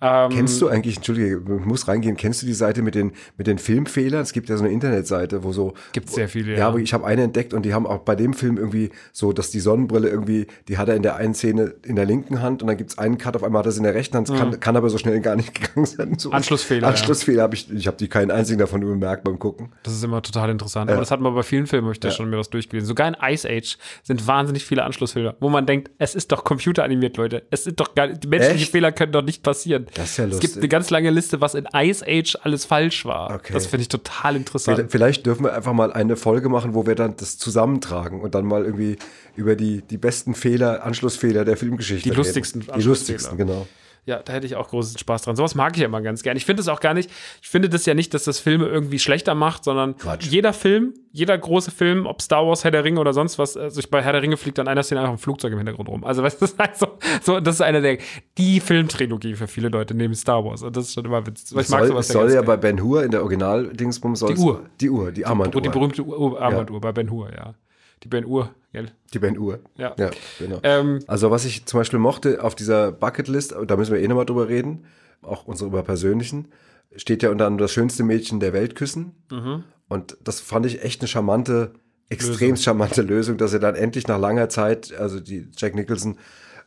Ähm, Kennst du eigentlich, entschuldige, ich muss reingehen, kennst du die Seite mit den, mit den Filmfehlern? Es gibt ja so eine Internetseite, wo so. Gibt's sehr viele, Ja, ja. aber ich habe eine entdeckt und die haben auch bei dem Film irgendwie so, dass die Sonnenbrille irgendwie, die hat er in der einen Szene in der linken Hand und dann gibt's einen Cut, auf einmal hat er sie in der rechten Hand, kann, kann aber so schnell gar nicht [LAUGHS] gegangen sein. So. Mhm. Anschlussfehler, Anschlussfehler habe ich, ich habe die keinen einzigen davon bemerkt beim Gucken. Das ist immer total interessant. Aber das hat man bei vielen Filmen, habe ich da schon mir was durchgelesen. Sogar in Ice Age sind wahnsinnig viele Anschlussfehler, wo man denkt, es ist doch computeranimiert, Leute. Es sind doch gar die menschlichen Echt? Fehler können doch nicht passieren. Das ist ja Es lustig. gibt eine ganz lange Liste, was in Ice Age alles falsch war. Okay. Das finde ich total interessant. Vielleicht dürfen wir einfach mal eine Folge machen, wo wir dann das zusammentragen und dann mal irgendwie über die, die besten Fehler, Anschlussfehler der Filmgeschichte Die reden. lustigsten Die lustigsten, genau. Ja, da hätte ich auch großen Spaß dran. Sowas mag ich ja immer ganz gern. Ich finde es auch gar nicht, ich finde das ja nicht, dass das Filme irgendwie schlechter macht, sondern Quatsch. jeder Film, jeder große Film, ob Star Wars, Herr der Ringe oder sonst was, also ich, bei Herr der Ringe fliegt dann einer Szene einfach ein Flugzeug im Hintergrund rum. Also, weißt du, das ist halt so, so, das ist eine der, die Filmtrilogie für viele Leute neben Star Wars. Und das ist schon immer witzig. Ich Es soll, es soll ja bei Ben Hur in der Original-Dingsbum soll Die Uhr. Die Uhr, die Armbanduhr. Und die berühmte Uhr, Uhr, Armbanduhr bei Ben Hur, ja. Die Ben Uhr, gell? Die Ben Uhr. Ja. ja genau. Ähm, also was ich zum Beispiel mochte auf dieser Bucketlist, da müssen wir eh nochmal drüber reden, auch unsere über persönlichen, steht ja unter anderem das schönste Mädchen der Welt küssen. Mhm. Und das fand ich echt eine charmante, extrem charmante Lösung, dass er dann endlich nach langer Zeit, also die Jack Nicholson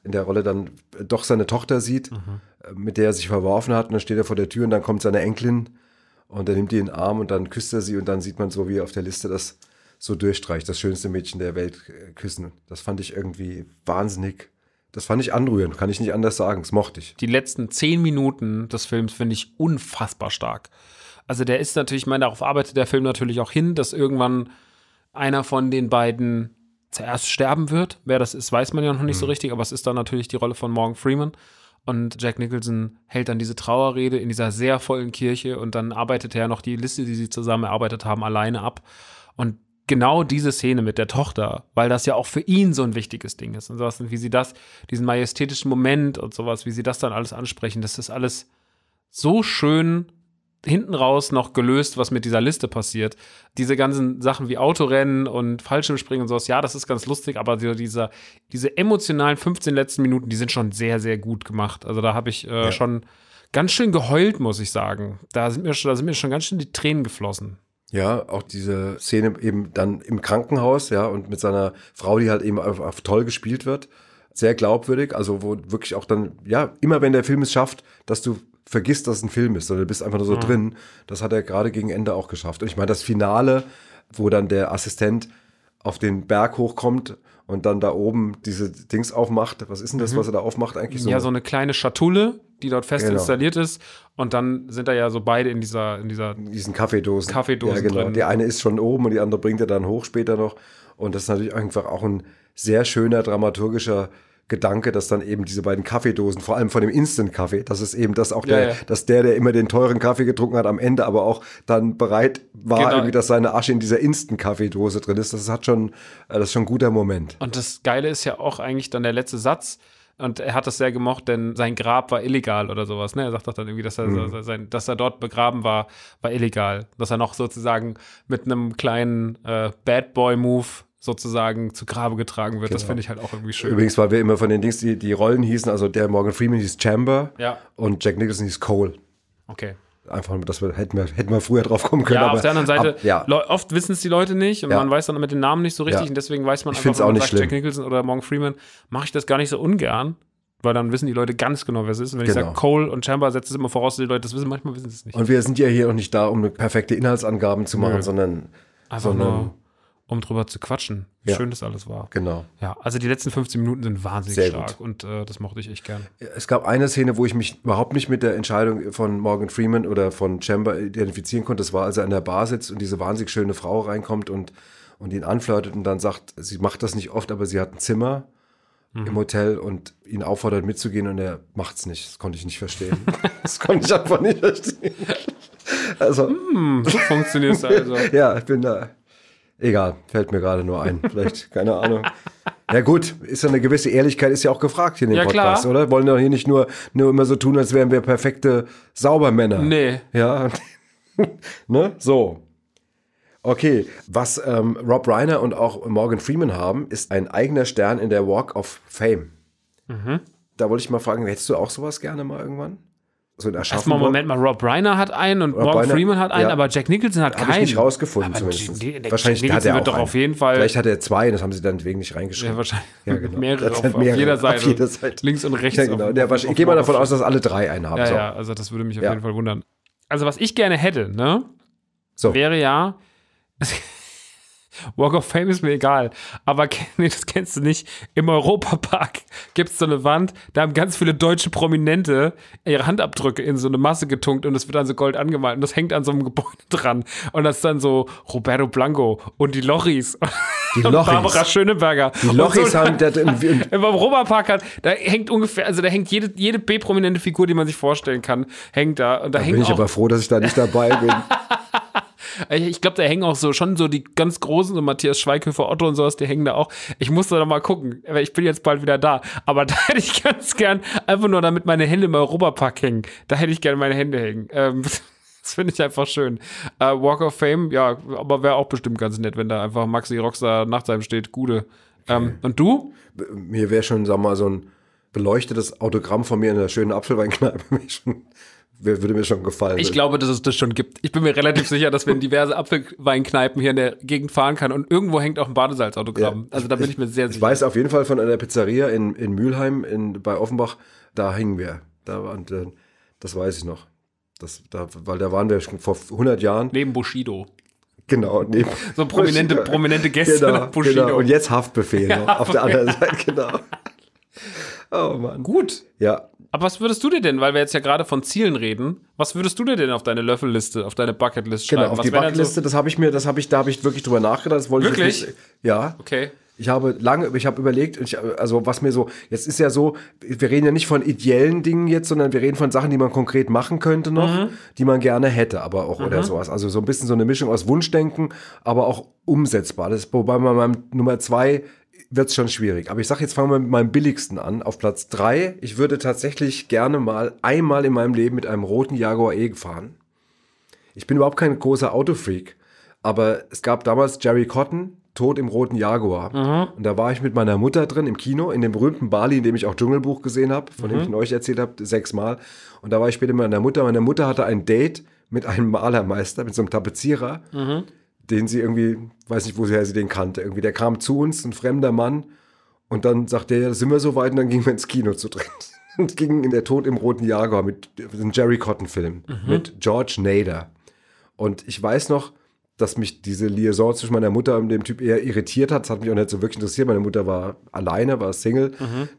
in der Rolle dann doch seine Tochter sieht, Mhm. mit der er sich verworfen hat und dann steht er vor der Tür und dann kommt seine Enkelin und er nimmt die in den Arm und dann küsst er sie und dann sieht man so, wie auf der Liste das so durchstreicht, das schönste Mädchen der Welt äh, küssen. Das fand ich irgendwie wahnsinnig, das fand ich anrührend, kann ich nicht anders sagen, das mochte ich. die letzten zehn Minuten des Films finde ich unfassbar stark. Also der ist natürlich, ich meine, darauf arbeitet der Film natürlich auch hin, dass irgendwann einer von den beiden zuerst sterben wird. Wer das ist, weiß man ja noch nicht so richtig, aber es ist dann natürlich die Rolle von Morgan Freeman. Und Jack Nicholson hält dann diese Trauerrede in dieser sehr vollen Kirche und dann arbeitet er noch die Liste, die sie zusammen erarbeitet haben, alleine ab. Und genau diese Szene mit der Tochter, weil das ja auch für ihn so ein wichtiges Ding ist und sowas, und wie sie das, diesen majestätischen Moment und sowas, wie sie das dann alles ansprechen, das ist alles so schön hinten raus noch gelöst, was mit dieser Liste passiert. Diese ganzen Sachen wie Autorennen und Fallschirmspringen und sowas, ja, das ist ganz lustig, aber so dieser, diese emotionalen 15 letzten Minuten, die sind schon sehr, sehr gut gemacht. Also da habe ich äh, schon ganz schön geheult, muss ich sagen. Da sind, mir schon, da sind mir schon ganz schön die Tränen geflossen. Ja, auch diese Szene eben dann im Krankenhaus, ja, und mit seiner Frau, die halt eben auf, auf toll gespielt wird. Sehr glaubwürdig, also wo wirklich auch dann, ja, immer wenn der Film es schafft, dass du vergisst, dass es ein Film ist, sondern du bist einfach nur so drin. Das hat er gerade gegen Ende auch geschafft. Und ich meine, das Finale, wo dann der Assistent auf den Berg hochkommt und dann da oben diese Dings aufmacht. Was ist denn das, was er da aufmacht eigentlich? ja, so eine kleine Schatulle, die dort fest Genau. installiert ist. Und dann sind da ja so beide in dieser, in dieser diesen Kaffeedosen. Kaffeedosen Ja, genau. drin. Die eine ist schon oben und die andere bringt er dann hoch später noch. Und das ist natürlich einfach auch ein sehr schöner dramaturgischer Gedanke, dass dann eben diese beiden Kaffeedosen, vor allem von dem Instant-Kaffee, das ist eben das auch der, ja. dass der, der immer den teuren Kaffee getrunken hat, am Ende aber auch dann bereit war, Genau. irgendwie, dass seine Asche in dieser Instant-Kaffeedose drin ist. Das hat schon, äh, das ist schon ein guter Moment. Und das Geile ist ja auch eigentlich dann der letzte Satz. Und er hat das sehr gemocht, denn sein Grab war illegal oder sowas. Ne? Er sagt doch dann irgendwie, dass er, Mhm. sein, dass er dort begraben war, war illegal. Dass er noch sozusagen mit einem kleinen äh, Bad Boy-Move sozusagen zu Grabe getragen wird. Das Genau. finde ich halt auch irgendwie schön. Übrigens, weil wir immer von den Dings, die, die Rollen hießen, also der Morgan Freeman hieß Chamber Ja. und Jack Nicholson hieß Cole. Okay. Einfach, dass wir, hätten wir, hätten wir früher drauf kommen können. Ja, aber auf der anderen Seite, ab, ja. Oft wissen es die Leute nicht und Ja. man weiß dann mit den Namen nicht so richtig Ja. und deswegen weiß man Ich einfach, wenn auch man nicht sagt schlimm. Jack Nicholson oder Morgan Freeman, mache ich das gar nicht so ungern, weil dann wissen die Leute ganz genau, wer es ist. Und wenn ich Genau. sage Cole und Chamber, setzt es immer voraus, dass die Leute das wissen, manchmal wissen sie es nicht. Und wir sind ja hier auch nicht da, um perfekte Inhaltsangaben zu machen, sondern Einfach sondern- um drüber zu quatschen, wie Ja. schön das alles war. genau. Ja, also die letzten 15 Minuten sind wahnsinnig Sehr stark gut. und äh, das mochte ich echt gern. Es gab eine Szene, wo ich mich überhaupt nicht mit der Entscheidung von Morgan Freeman oder von Chamber identifizieren konnte. Das war, als er an der Bar sitzt und diese wahnsinnig schöne Frau reinkommt und, und ihn anflirtet und dann sagt, sie macht das nicht oft, aber sie hat ein Zimmer Mhm. im Hotel und ihn auffordert mitzugehen und er macht's nicht. Das konnte ich nicht verstehen. [LAUGHS] das konnte ich einfach nicht verstehen. [LAUGHS] Also, So funktioniert es [LAUGHS] also. Ja, ich bin da. Egal, fällt mir gerade nur ein. Vielleicht, keine Ahnung. Ja gut, ist ja eine gewisse Ehrlichkeit, ist ja auch gefragt hier in dem Ja, Podcast, klar. oder? Wollen doch hier nicht nur, nur immer so tun, als wären wir perfekte Saubermänner. Nee. Ja, [LAUGHS] ne? So. Okay, was ähm, Rob Reiner und auch Morgan Freeman haben, ist ein eigener Stern in der Walk of Fame. Mhm. Da wollte ich mal fragen, hättest du auch sowas gerne mal irgendwann? So in Erstmal, Aschaffenburg. Moment mal, Rob Reiner hat einen und Morgan Reiner, Freeman hat einen, ja. aber Jack Nicholson hat Habe keinen. ich nicht rausgefunden, Aber zumindest. die- der wahrscheinlich Jack hat er wird doch einen. auf jeden Fall Vielleicht hat er zwei, das haben sie dann wegen nicht reingeschrieben. ja, wahrscheinlich Ja, genau. [LAUGHS] mehrere, auf, hat auf mehrere, jeder Seite. Auf jeder Seite. Links und rechts. Ja, genau. auf- auf- ich gehe mal davon aus, dass alle drei einen haben. Ja, so. ja, also das würde mich auf jeden Fall wundern. Also was ich gerne hätte, ne, So. wäre ja [LAUGHS] Walk of Fame ist mir egal, aber [LAUGHS] nee, das kennst du nicht. Im Europapark gibt es so eine Wand, da haben ganz viele deutsche Prominente ihre Handabdrücke in so eine Masse getunkt und es wird dann so gold angemalt und das hängt an so einem [LAUGHS] Gebäude dran und das ist dann so Roberto Blanco und die Lochis [LAUGHS] Die und Lochis. Barbara Schöneberger. Die Lochis so, haben, der, im, im, im Europapark hat, da hängt ungefähr, also da hängt jede, jede B-prominente Figur, die man sich vorstellen kann, hängt da. Und da, hängt bin ich auch, aber froh, dass ich da nicht dabei bin. Ich glaube, da hängen auch so schon so die ganz großen, so Matthias Schweighöfer, Otto und sowas, die hängen da auch. Ich muss da noch mal gucken, weil ich bin jetzt bald wieder da. Aber [LAUGHS] da hätte ich ganz gern, einfach nur damit meine Hände im Europapark hängen. Da hätte ich gerne meine Hände hängen. Ähm, [LAUGHS] das finde ich einfach schön. Äh, Walk of Fame, ja, aber wäre auch bestimmt ganz nett, wenn da einfach Maxi Rockstar nach seinem steht. Gute. Ähm, und du? mir wäre schon, sag mal, so ein beleuchtetes Autogramm von mir in einer schönen Apfelweinkneipe schon, würde mir schon gefallen. Ich glaube, dass es das schon gibt. Ich bin mir relativ sicher, dass wir in diverse Apfelweinkneipen hier in der Gegend fahren kann und irgendwo hängt auch ein Badesalzautogramm. Ja, also da bin ich, mir sehr Ich sicher. weiß auf jeden Fall von einer Pizzeria in, in Mülheim in, bei Offenbach, da hingen wir. Da, und, das weiß ich noch. Das, da, weil da waren wir schon vor 100 Jahren. Neben Bushido. Genau. Neben So prominente, prominente Gäste Genau, Bushido. genau. Und jetzt Haftbefehl noch, [LAUGHS] auf der anderen Seite, genau. Oh Mann. Gut. Ja, Aber was würdest du dir denn, weil wir jetzt ja gerade von Zielen reden, was würdest du dir denn auf deine Löffelliste, auf deine Bucketlist schreiben? genau. Auf was die Bucketliste, das habe ich mir, das habe ich, da habe ich wirklich drüber nachgedacht. Das wollte Wirklich? Ich nicht, ja. So, okay. Ich habe lange, ich habe überlegt, ich, also was mir so, jetzt ist ja so, wir reden ja nicht von ideellen Dingen jetzt, sondern wir reden von Sachen, die man konkret machen könnte noch, Mhm. die man gerne hätte, aber auch oder sowas. Also so ein bisschen so eine Mischung aus Wunschdenken, aber auch umsetzbar. Das, wobei bei meinem Nummer zwei wird es schon schwierig. Aber ich sage jetzt, fangen wir mit meinem billigsten an. Auf Platz drei, ich würde tatsächlich gerne mal einmal in meinem Leben mit einem roten Jaguar E fahren. Ich bin überhaupt kein großer Autofreak, aber es gab damals Jerry Cotton, Tod im roten Jaguar. Und da war ich mit meiner Mutter drin im Kino, in dem berühmten Bali, in dem ich auch Dschungelbuch gesehen habe, von dem ich euch erzählt habe, sechsmal. Und da war ich später mit meiner Mutter. Meine Mutter hatte ein Date mit einem Malermeister, mit so einem Tapezierer, den sie irgendwie, weiß nicht, woher sie den kannte. Irgendwie, der kam zu uns, ein fremder Mann. Und dann sagte er, ja, sind wir so weit? Und dann gingen wir ins Kino zu dritt. [LAUGHS] Und gingen in der Tod im roten Jaguar mit einem Jerry Cotton-Film mit George Nader. Und ich weiß noch, dass mich diese Liaison zwischen meiner Mutter und dem Typ eher irritiert hat. Das hat mich auch nicht so wirklich interessiert. Meine Mutter war alleine, war Single,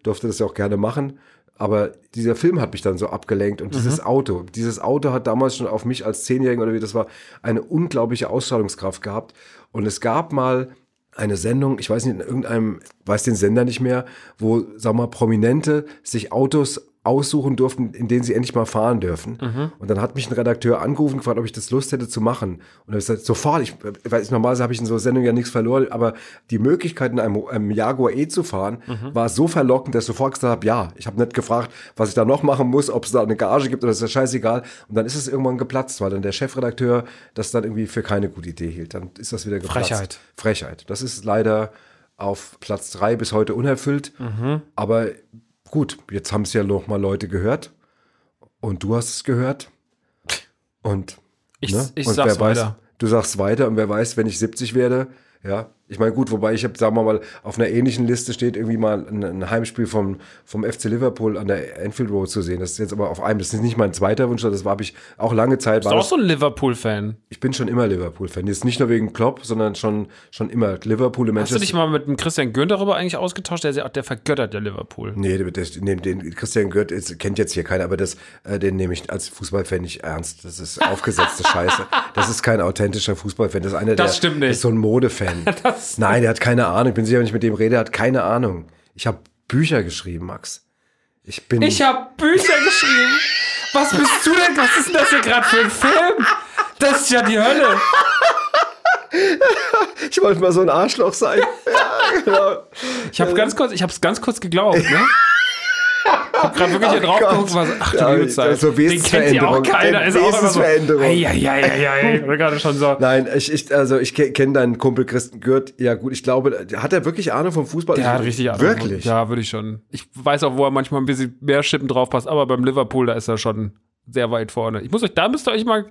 durfte das ja auch gerne machen. Aber dieser Film hat mich dann so abgelenkt und dieses Auto, dieses Auto hat damals schon auf mich als Zehnjährigen oder wie das war, eine unglaubliche Ausstrahlungskraft gehabt. Und es gab mal eine Sendung, ich weiß nicht, in irgendeinem, weiß den Sender nicht mehr, wo, sag mal, Prominente sich Autos aussuchen durften, in denen sie endlich mal fahren dürfen. Und dann hat mich ein Redakteur angerufen, gefragt, ob ich das Lust hätte zu machen. Und dann habe ich gesagt, sofort, ich, weiß, normalerweise habe ich in so Sendungen ja nichts verloren, aber die Möglichkeit, in einem, einem Jaguar E zu fahren, war so verlockend, dass ich sofort gesagt habe, ja, ich habe nicht gefragt, was ich da noch machen muss, ob es da eine Gage gibt oder ist das scheißegal. Und dann ist es irgendwann geplatzt, weil dann der Chefredakteur das dann irgendwie für keine gute Idee hielt. Dann ist das wieder geplatzt. Frechheit. Frechheit. Das ist leider auf Platz drei bis heute unerfüllt. Aber gut, jetzt haben es ja noch mal Leute gehört. Und du hast es gehört. Und, Ich, ne? ich und sag's wer weiß, weiter. Du sagst weiter und wer weiß, wenn ich 70 werde, ja. Ich meine, gut, wobei ich habe, sagen wir mal, auf einer ähnlichen Liste steht irgendwie mal ein, ein Heimspiel vom, vom FC Liverpool an der Anfield Road zu sehen. Das ist jetzt aber auf einem, das ist nicht mein zweiter Wunsch, das war, habe ich auch lange Zeit. Bist du auch das, so ein Liverpool-Fan? ich bin schon immer Liverpool-Fan. Jetzt nicht nur wegen Klopp, sondern schon, schon immer Liverpool in Hast Manchester. du dich mal mit dem Christian Gürn darüber eigentlich ausgetauscht? Der, ist ja- der vergöttert ja Liverpool. Nee, das, den, den Christian ist, kennt jetzt hier keiner, aber das, äh, den nehme ich als Fußballfan nicht ernst. Das ist aufgesetzte [LAUGHS] Scheiße. Das ist kein authentischer Fußballfan. Das ist einer, Das der stimmt nicht. ist so ein Modefan. [LAUGHS] Nein, der hat keine Ahnung. Ich bin sicher, wenn ich mit dem rede, er hat keine Ahnung. Ich habe Bücher geschrieben, Max. Ich bin. Ich habe Bücher geschrieben. Was bist du denn? Was ist denn das hier gerade für ein Film? Das ist ja die Hölle. [LAUGHS] ich wollte mal so ein Arschloch sein. [LAUGHS] ja, genau. Ich habe ganz kurz, ich habe es ganz kurz geglaubt, ne? Ich habe gerade wirklich hier drauf geguckt, was, ach du Ja, liebe Zeit. so Den kennt ja auch Wesensveränderung. keiner. Ist auch immer so, Wesensveränderung. Gerade schon so. Nein, ich, ich, also ich ke- kenne deinen Kumpel Christen Gürt. Ja gut, ich glaube, hat er wirklich Ahnung vom Fußball? Der Ich- hat richtig Ahnung. Wirklich? Ja, würde ich schon. Ich weiß auch, wo er manchmal ein bisschen mehr Schippen drauf passt, aber beim Liverpool, da ist er schon sehr weit vorne. Ich muss euch, da müsst ihr euch mal,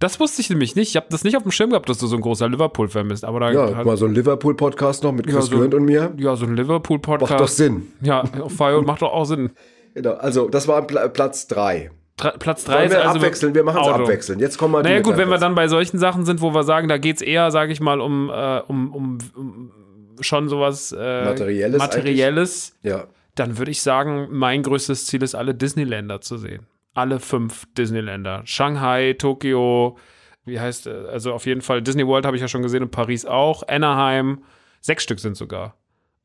das wusste ich nämlich nicht. Ich habe das nicht auf dem Schirm gehabt, dass du so ein großer Liverpool-Fan bist. Aber da Ja, hat- mal so ein Liverpool-Podcast noch mit Chris so- Gürnt und mir. ja, so ein Liverpool-Podcast. Macht doch Sinn. Ja, auf Fire macht doch auch Sinn. Genau, also das war Pla Platz 3. Dre- Platz 3 Wollen ist wir also abwechseln? Wir machen es abwechseln. Jetzt kommen wir Naja gut, wenn wir dann bei solchen Sachen sind, wo wir sagen, da geht es eher, sage ich mal, um, äh, um, um, um schon sowas äh, Materielles Materielles Ja. dann würde ich sagen, mein größtes Ziel ist, alle Disneyländer zu sehen. Alle fünf Disneyländer. Shanghai, Tokio, wie heißt, äh, also auf jeden Fall Disney World habe ich ja schon gesehen und Paris auch. Anaheim, sechs Stück sind sogar.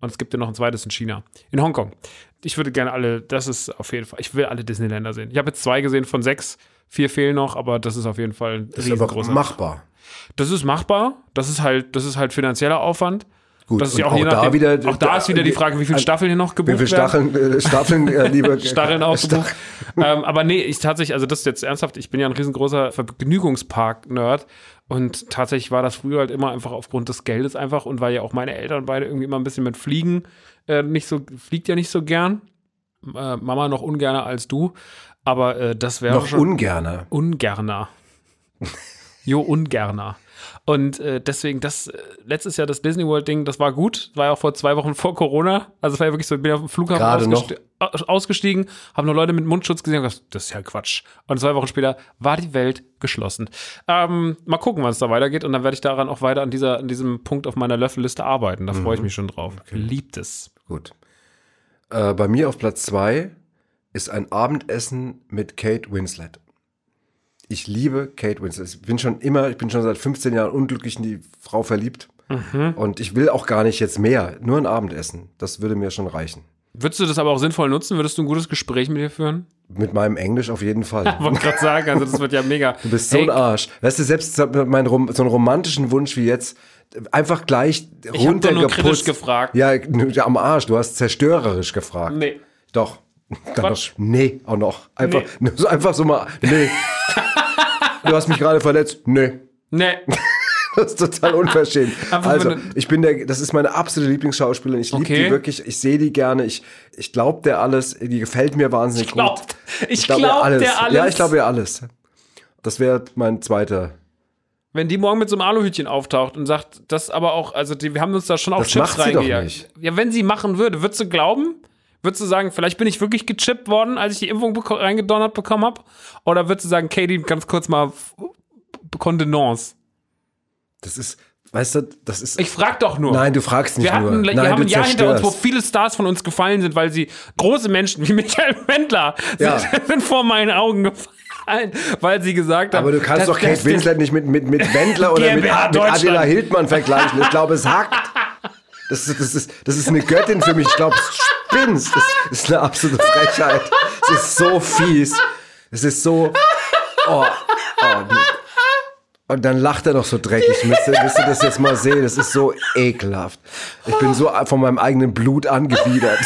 Und es gibt ja noch ein zweites in China. In Hongkong. Ich würde gerne alle, das ist auf jeden Fall, ich will alle Disneyländer sehen. Ich habe jetzt zwei gesehen von sechs, vier fehlen noch, aber das ist auf jeden Fall ein Das ist aber machbar. Das ist machbar. Das ist halt, das ist halt finanzieller Aufwand. Gut, Das ist ja auch, auch da nachdem, wieder- auch da ist wieder die Frage, wie viele Staffeln hier noch gebucht Wie viele werden. Stacheln, äh, Staffeln, äh, liebe [LAUGHS] Stacheln ausgebucht. ähm, aber nee, ich tatsächlich, also das ist jetzt ernsthaft, ich bin ja ein riesengroßer Vergnügungspark-Nerd und tatsächlich war das früher halt immer einfach aufgrund des Geldes einfach und weil ja auch meine Eltern beide irgendwie immer ein bisschen mit Fliegen äh, nicht so, fliegt ja nicht so gern. Äh, Mama noch ungerner als du, aber äh, das wäre Noch schon ungerner. ungerner. Jo, ungerner. Und äh, deswegen, das äh, letztes Jahr das Disney World Ding, das war gut. War ja auch vor zwei Wochen [LAUGHS] vor Corona. Also es war ja wirklich so, ich bin auf dem Flughafen Gerade ausgesti au- ausgestiegen, habe nur Leute mit Mundschutz gesehen und gedacht, das ist ja Quatsch. Und zwei Wochen später war die Welt geschlossen. Ähm, mal gucken, wann es da weitergeht. Und dann werde ich daran auch weiter an, dieser, an diesem Punkt auf meiner Löffelliste arbeiten. Da freue ich mich schon drauf. Liebt es. Gut. Äh, bei mir auf Platz 2 ist ein Abendessen mit Kate Winslet. Ich liebe Kate Winslet. Ich bin schon immer, ich bin schon seit 15 Jahren unglücklich in die Frau verliebt. Mhm. Und ich will auch gar nicht jetzt mehr. Nur ein Abendessen. Das würde mir schon reichen. Würdest du das aber auch sinnvoll nutzen? Würdest du ein gutes Gespräch mit ihr führen? Mit meinem Englisch auf jeden Fall. [LAUGHS] Wollte gerade sagen, also das wird ja mega. Du bist so ein Arsch. Weißt du, selbst so mein, so einen romantischen Wunsch wie jetzt, einfach gleich hab doch nur runtergeputzt. kritisch gefragt. Ja, ja, am Arsch. Du hast zerstörerisch gefragt. Nee. Doch. Dann. Noch, nee, auch noch. Einfach, so, [LAUGHS] einfach so mal, nee. du hast mich gerade verletzt. Nee. Nee. [LAUGHS] Das ist total unverschämt. [LAUGHS] Also, ich bin der, das ist meine absolute Lieblingsschauspielerin. Ich liebe Okay. die wirklich. Ich sehe die gerne. Ich, ich glaube der alles. Die gefällt mir wahnsinnig glaub- gut. ich glaub ihr glaub der alles. Ja, ich glaube ihr alles. Das wäre mein zweiter. Wenn die morgen mit so einem Aluhütchen auftaucht und sagt, das aber auch, also die, wir haben uns da schon auf Das Chips reingejagt. Ja, wenn sie machen würde, würdest du glauben? Würdest du sagen, vielleicht bin ich wirklich gechippt worden, als ich die Impfung beko- reingedonnert bekommen habe? Oder würdest du sagen, Katie, ganz kurz mal Kontenance? Das ist, weißt du, das ist. Ich frag doch nur. nein, du fragst nicht wir hatten, nur. wir Nein, haben du ein Jahr hinter uns, wo zerstörst. viele Stars von uns gefallen sind, weil sie große Menschen wie [LAUGHS] Michael Wendler Ja. sind, [LAUGHS] sind vor meinen Augen gefallen, weil sie gesagt haben. Aber du kannst doch Kate Winslet nicht mit, mit, mit Wendler oder mit, mit. Adela Hildmann vergleichen. Ich glaube, es hackt. Das ist, das, ist, das ist eine Göttin für mich. Ich glaube, es [LAUGHS] spinnst. Das ist eine absolute Frechheit. Es ist so fies. Es ist so. Oh, oh. Und dann lacht er noch so dreckig. Müsst ihr, müsst ihr das jetzt mal sehen? Das ist so ekelhaft. Ich bin so von meinem eigenen Blut angewidert.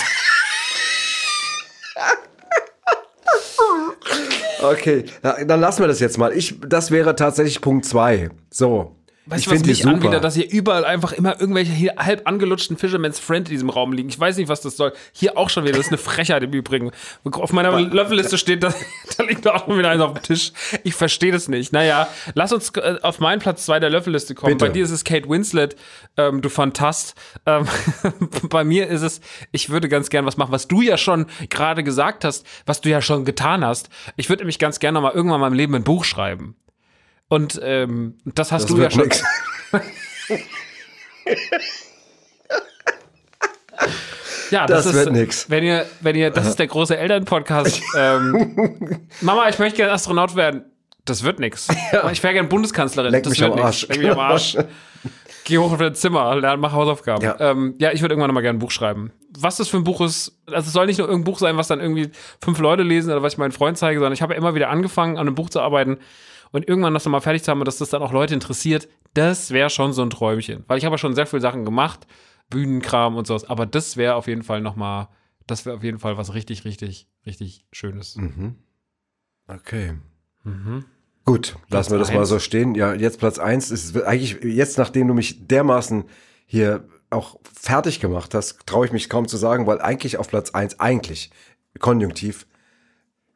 Okay, dann lassen wir das jetzt mal. Ich, das wäre tatsächlich Punkt zwei. So. Weißt ich du, was mich super. anwidert, dass hier überall einfach immer irgendwelche hier halb angelutschten Fisherman's Friend in diesem Raum liegen. Ich weiß nicht, was das soll. Hier auch schon wieder, das ist eine Frechheit im Übrigen. Auf meiner Löffelliste steht, da, [LAUGHS] da liegt auch schon wieder eins auf dem Tisch. Ich verstehe das nicht. Naja, lass uns äh, auf meinen Platz zwei der Löffelliste kommen. Bitte. Bei dir ist es Kate Winslet, ähm, du Fantast. Ähm, [LAUGHS] bei mir ist es, ich würde ganz gern was machen, was du ja schon gerade gesagt hast, was du ja schon getan hast. Ich würde nämlich ganz gerne mal irgendwann in meinem Leben ein Buch schreiben. Und ähm, das hast Das du ja schon. [LAUGHS] Ja, Das das, wird ist, nix. Wenn ihr, wenn ihr, das ist der große Elternpodcast. ähm, [LAUGHS] Mama, ich möchte gerne Astronaut werden. Das wird nix. [LAUGHS] Ich wäre gerne Bundeskanzlerin. Leck das mich wird. Leck mich am Arsch. Geh hoch auf dein Zimmer, lern, mach Hausaufgaben. Ja. Ja, ähm, ja ich würde irgendwann mal gerne ein Buch schreiben. Was das für ein Buch ist, also es soll nicht nur irgendein Buch sein, was dann irgendwie fünf Leute lesen oder was ich meinen Freund zeige, sondern ich habe ja immer wieder angefangen, an einem Buch zu arbeiten und irgendwann das dann mal fertig zu haben und dass das dann auch Leute interessiert, das wäre schon so ein Träumchen. Weil ich habe ja schon sehr viele Sachen gemacht, Bühnenkram und sowas, aber das wäre auf jeden Fall noch mal, das wäre auf jeden Fall was richtig, richtig, richtig Schönes. Okay. Gut, lassen wir das mal Mhm. eins. so stehen. Ja, jetzt Platz eins ist eigentlich, jetzt nachdem du mich dermaßen hier auch fertig gemacht hast, traue ich mich kaum zu sagen, weil eigentlich auf Platz eins eigentlich, konjunktiv,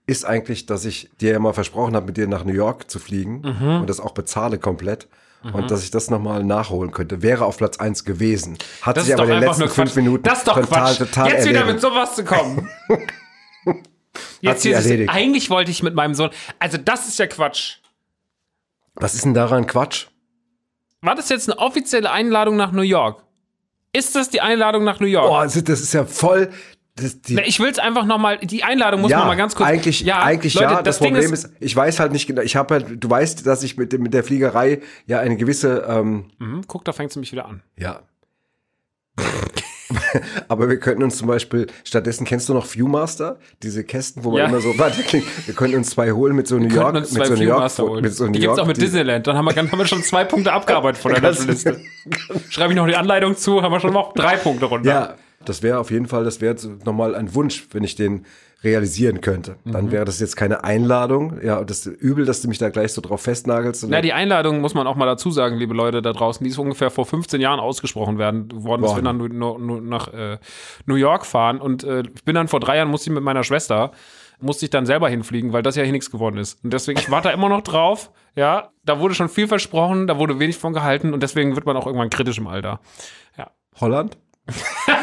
ist eigentlich, dass ich dir ja mal versprochen habe, mit dir nach New York zu fliegen Mhm. und das auch bezahle komplett. Und dass ich das nochmal nachholen könnte. Wäre auf Platz 1 gewesen. Hat Das sich aber in den letzten fünf. Minuten das ist doch total, Quatsch. total Jetzt wieder erledigt. mit sowas zu kommen. [LAUGHS] Jetzt hier ist eigentlich wollte ich mit meinem Sohn. Also, das ist ja Quatsch. Was ist denn daran Quatsch? War das jetzt eine offizielle Einladung nach New York? Ist das die Einladung nach New York? Boah, das ist ja voll. Das, die, ich will es einfach nochmal, die Einladung muss man mal ganz kurz. Eigentlich, ja, eigentlich Leute, ja. Das, Ding Problem ist, ich weiß halt nicht genau. Ich habe halt, du weißt, dass ich mit, dem, mit der Fliegerei ja eine gewisse, ähm, Hm, guck, da fängt es nämlich wieder an. ja. [LAUGHS] Aber wir könnten uns zum Beispiel, stattdessen kennst du noch Viewmaster? Diese Kästen, wo man Ja. immer so, [LAUGHS] warte, wir können uns zwei holen mit so New Wir York, könnten uns mit zwei so New York, holen. mit so New die gibt's York, auch mit die- Disneyland. Dann haben wir, haben wir schon zwei Punkte abgearbeitet von [LAUGHS] der Ganz- Liste. Schreibe ich noch die Anleitung zu, haben wir schon noch drei Punkte runter. Ja, das wäre auf jeden Fall, das wäre nochmal ein Wunsch, wenn ich den realisieren könnte. Mhm. Dann wäre das jetzt keine Einladung. Ja, das ist übel, dass du mich da gleich so drauf festnagelst. Na, die Einladung muss man auch mal dazu sagen, liebe Leute da draußen, die ist ungefähr vor 15 Jahren ausgesprochen werden worden, dass wir dann Worden. nur, nur nach äh, New York fahren. Und äh, ich bin dann vor drei Jahren, musste ich mit meiner Schwester, musste ich dann selber hinfliegen, weil das ja hier nichts geworden ist. Und deswegen, ich warte [LAUGHS] immer noch drauf. Ja, da wurde schon viel versprochen, da wurde wenig von gehalten und deswegen wird man auch irgendwann kritisch im Alter. Ja. Holland? [LAUGHS]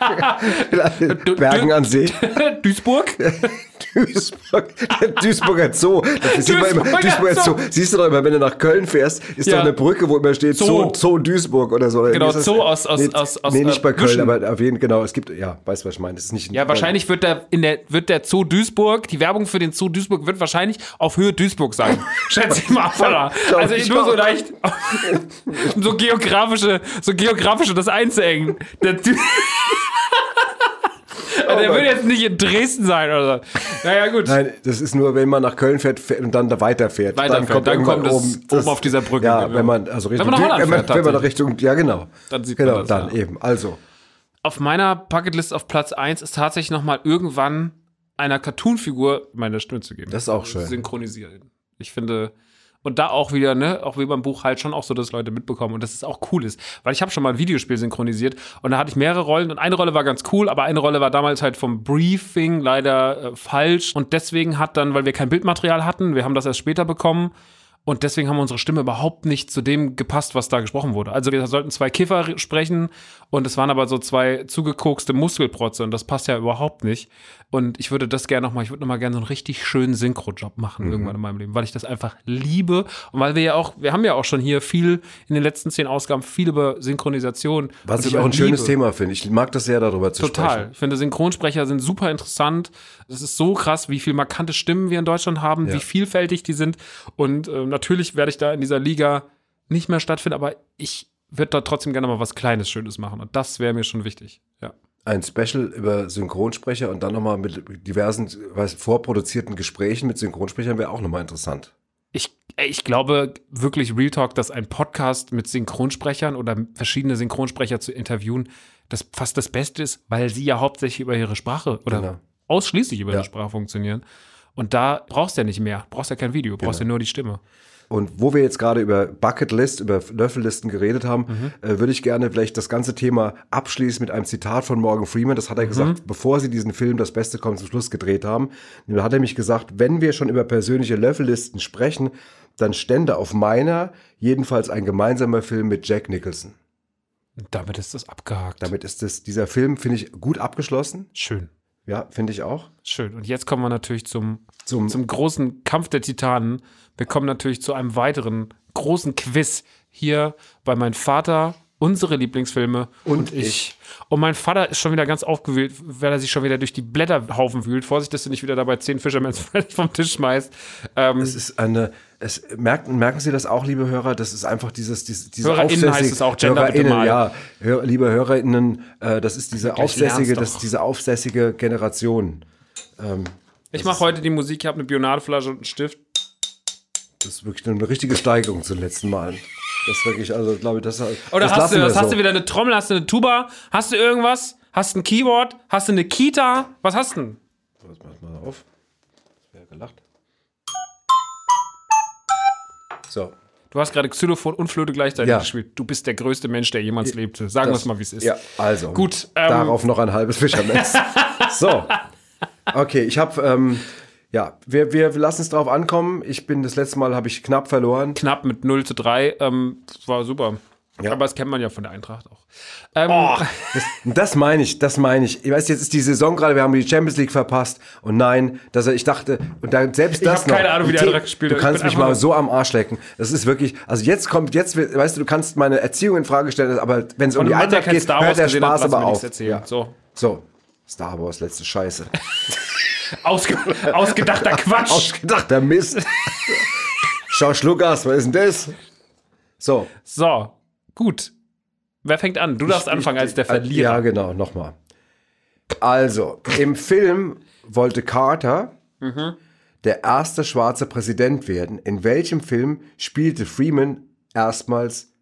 [LAUGHS] Bergen an See. [LAUGHS] Duisburg? Duisburg. Duisburger Zoo. Das sieht man immer, Duisburger Duisburger Zoo. Zoo. Siehst du doch immer, wenn du nach Köln fährst, ist Ja. doch eine Brücke, wo immer steht Zoo, Zoo. Zoo Duisburg oder so. Genau, ist das? Zoo aus- aus- nee, aus- aus, nee, nicht äh, bei Köln, Büschen. aber auf jeden genau, es gibt, ja, weißt du, was ich meine. Das ist nicht Ja, wahrscheinlich wird der, in der, wird der Zoo Duisburg, die Werbung für den Zoo Duisburg wird wahrscheinlich auf Höhe Duisburg sein. [LAUGHS] Schätze ich mal? Glaub Also ich nur so leicht, so geografische, so geografische das einzuengen. Der Dü der wird jetzt nicht in Dresden sein oder so. Naja, gut. Nein, das ist nur, wenn man nach Köln fährt, und dann da weiterfährt. Weiterfährt, dann irgendwann kommt es oben auf dieser Brücke, Ja, genau. wenn man also Richtung man wenn, man, fährt, wenn man nach. Richtung, ja genau. Dann sieht man genau, das, dann ja. eben. Also, Auf meiner Bucketlist auf Platz 1 ist tatsächlich nochmal irgendwann einer Cartoon-Figur meine Stimme zu geben. Das ist auch schön. Synchronisieren. Ich finde, und da auch wieder, ne, auch wie beim Buch halt schon auch so, dass Leute mitbekommen und dass es auch cool ist. Weil ich habe schon mal ein Videospiel synchronisiert und da hatte ich mehrere Rollen und eine Rolle war ganz cool, aber eine Rolle war damals halt vom Briefing leider äh, falsch und deswegen hat dann, weil wir kein Bildmaterial hatten, wir haben das erst später bekommen, und deswegen haben unsere Stimme überhaupt nicht zu dem gepasst, was da gesprochen wurde. Also wir sollten zwei Kiffer sprechen und es waren aber so zwei zugekokste Muskelprotze und das passt ja überhaupt nicht. Und ich würde das gerne nochmal, ich würde nochmal gerne so einen richtig schönen Synchro-Job machen Mhm. irgendwann in meinem Leben, weil ich das einfach liebe und weil wir ja auch, wir haben ja auch schon hier viel in den letzten zehn Ausgaben viel über Synchronisation. was ich auch ein schönes Liebe. Thema finde. Ich mag das sehr, darüber zu Total. sprechen. Ich finde, Synchronsprecher sind super interessant. Es ist so krass, wie viel markante Stimmen wir in Deutschland haben, Ja. wie vielfältig die sind. Und äh, natürlich werde ich da in dieser Liga nicht mehr stattfinden, aber ich würde da trotzdem gerne mal was Kleines, Schönes machen. Und das wäre mir schon wichtig. Ja. Ein Special über Synchronsprecher und dann nochmal mit diversen weiß, vorproduzierten Gesprächen mit Synchronsprechern wäre auch nochmal interessant. Ich, ich glaube wirklich, Real Talk, dass ein Podcast mit Synchronsprechern oder verschiedene Synchronsprecher zu interviewen, das fast das Beste ist, weil sie ja hauptsächlich über ihre Sprache oder Genau. Ausschließlich über Ja. ihre Sprache funktionieren. Und da brauchst du ja nicht mehr. Brauchst ja kein Video, brauchst ja Genau. nur die Stimme. Und wo wir jetzt gerade über Bucketlist, über Löffellisten geredet haben, Mhm. äh, würde ich gerne vielleicht das ganze Thema abschließen mit einem Zitat von Morgan Freeman. Das hat Mhm. er gesagt, bevor sie diesen Film Das Beste kommt zum Schluss gedreht haben. Da hat er mich gesagt, wenn wir schon über persönliche Löffellisten sprechen, dann stände auf meiner jedenfalls ein gemeinsamer Film mit Jack Nicholson. Damit ist das abgehakt. Damit ist das, dieser Film, finde ich, gut abgeschlossen. Schön. Ja, finde ich auch. Schön. Und jetzt kommen wir natürlich zum, Zum- zum großen Kampf der Titanen. Wir kommen natürlich zu einem weiteren großen Quiz hier bei meinem Vater. Unsere Lieblingsfilme und, ich. Und mein Vater ist schon wieder ganz aufgewühlt, weil er sich schon wieder durch die Blätterhaufen wühlt. Vorsicht, dass du nicht wieder dabei zehn Fishermans Friends [LAUGHS] vom Tisch schmeißt. Ähm, Es ist eine, es merken, merken Sie das auch, liebe Hörer? Das ist einfach dieses, dieses diese HörerInnen heißt es auch, Gender bitte HörerInnen, mal. ja, Hör, liebe HörerInnen, äh, das ist diese aufsässige, das doch. diese aufsässige Generation. ich mache heute die Musik, ich habe eine Bionadeflasche und einen Stift. Das ist wirklich eine richtige Steigerung zu den letzten Malen. Das ist wirklich, also glaube ich, das, Oder das hast du, was hast so. du wieder eine Trommel, hast du eine Tuba, hast du irgendwas? Hast du ein Keyboard? Hast du eine Kita? Was hast du denn? Pass mal auf. Das wäre gelacht. So. Du hast gerade Xylophon und Flöte gleichzeitig Ja. gespielt. Du bist der größte Mensch, der jemals lebte. Sagen wir es mal, wie es ist. Ja, also. Gut, ähm, darauf noch ein halbes Fischermesser. [LAUGHS] so. Okay, ich habe ähm, Ja, wir, wir lassen es drauf ankommen. Ich bin das letzte Mal, habe ich knapp verloren. Knapp mit 0 zu 3. Ähm, das war super. Ja. Aber das kennt man ja von der Eintracht auch. Ähm, Das, das meine ich, das meine ich. Ich weiß, jetzt ist die Saison gerade, wir haben die Champions League verpasst. Und nein, dass er, ich dachte, und dann selbst Ich das hab noch. keine Ahnung, wie The- Eintracht gespielt Du hat. Ich kannst mich mal so am Arsch lecken. Das ist wirklich, also jetzt kommt, jetzt, weißt du, du kannst meine Erziehung in Frage stellen, aber wenn es um die Mann, der Eintracht geht, hört der hat, Spaß lass aber auf. Ja. So. So, Star Wars, letzte Scheiße. [LAUGHS] Ausge ausgedachter Quatsch. Ausgedachter Mist. Schorsch Lukas, was ist denn das? So. So, gut. Wer fängt an? Du darfst Ich- anfangen als der äh, Verlierer. Ja, genau, nochmal. Also, im Film wollte Carter Mhm. der erste schwarze Präsident werden. In welchem Film spielte Freeman erstmals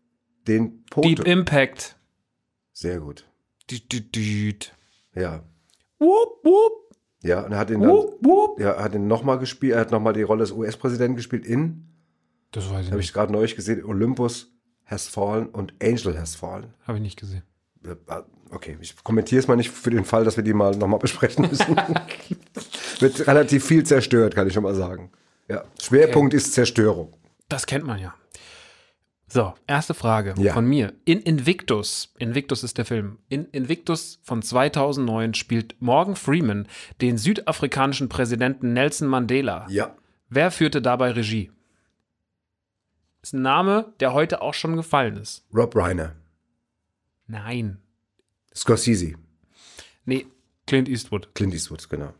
den Deep Poto? Impact. Sehr gut. Ja. Wupp, wupp, Ja, und er hat ihn dann, wupp, wupp. ja, hat ihn nochmal gespielt, er hat nochmal die Rolle des US-Präsidenten gespielt in, Das weiß ich habe ich gerade neulich gesehen, Olympus has fallen und Angel has fallen. Habe ich nicht gesehen. Äh, Okay, ich kommentiere es mal nicht für den Fall, dass wir die mal nochmal besprechen müssen. [LAUGHS] Wird relativ viel zerstört, kann ich schon mal sagen. Ja, Schwerpunkt ist Zerstörung. Das kennt man ja. So, erste Frage Ja. von mir. In Invictus, Invictus ist der Film, in Invictus von 2009 spielt Morgan Freeman den südafrikanischen Präsidenten Nelson Mandela. Ja. Wer führte dabei Regie? Ist ein Name, der heute auch schon gefallen ist. Rob Reiner. Nein. Scorsese. Nee, Clint Eastwood. Clint Eastwood, genau.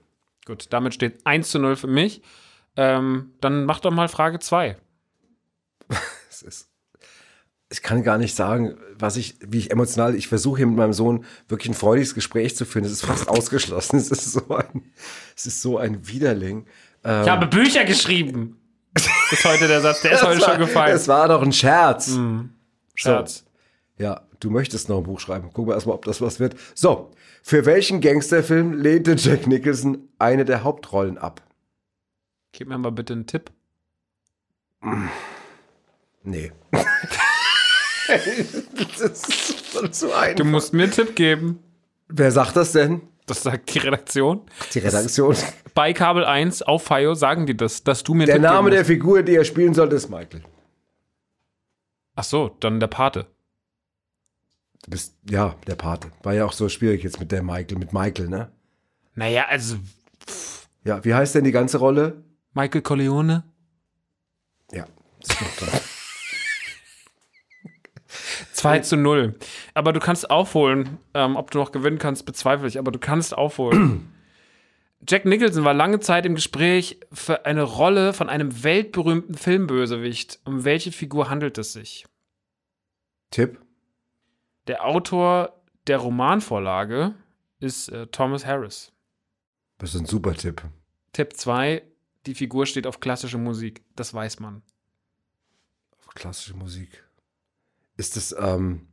Gut, damit steht 1 zu 0 für mich. Ähm, dann mach doch mal Frage 2. [LAUGHS] Es ist, ich kann gar nicht sagen, was ich, wie ich emotional, ich versuche hier mit meinem Sohn wirklich ein freudiges Gespräch zu führen. Es ist fast ausgeschlossen. Es ist so ein, es ist so ein Widerling. Ähm, Ich habe Bücher geschrieben. Ist heute der Satz, der ist [LAUGHS] heute war, schon gefallen. Es war doch ein Scherz. Scherz. Ja, du möchtest noch ein Buch schreiben. Gucken wir erstmal, ob das was wird. So, für welchen Gangsterfilm lehnte Jack Nicholson eine der Hauptrollen ab? Gib mir mal bitte einen Tipp. Nee. [LAUGHS] das einfach. Du musst mir einen Tipp geben. Wer sagt das denn? Das sagt die Redaktion. Die Redaktion. Bei Kabel 1 auf FIO sagen die das, dass du mir Der Tipp Name der Figur, die er spielen sollte, ist Michael. Ach so, dann der Pate. Du bist, ja, der Pate. War ja auch so schwierig jetzt mit der Michael, mit Michael, ne? Naja, also Ja, wie heißt denn die ganze Rolle? Michael Corleone. Ja, ist doch klar. 2 zu 0. Aber du kannst aufholen. Ähm, ob du noch gewinnen kannst, bezweifle ich, aber du kannst aufholen. [CLEARS THROAT] Jack Nicholson war lange Zeit im Gespräch für eine Rolle von einem weltberühmten Filmbösewicht. Um welche Figur handelt es sich? Tipp? Der Autor der Romanvorlage ist äh, Thomas Harris. Das ist ein super Tipp. Tipp 2, die Figur steht auf klassische Musik. Das weiß man. Klassische Musik. Ist das, ähm,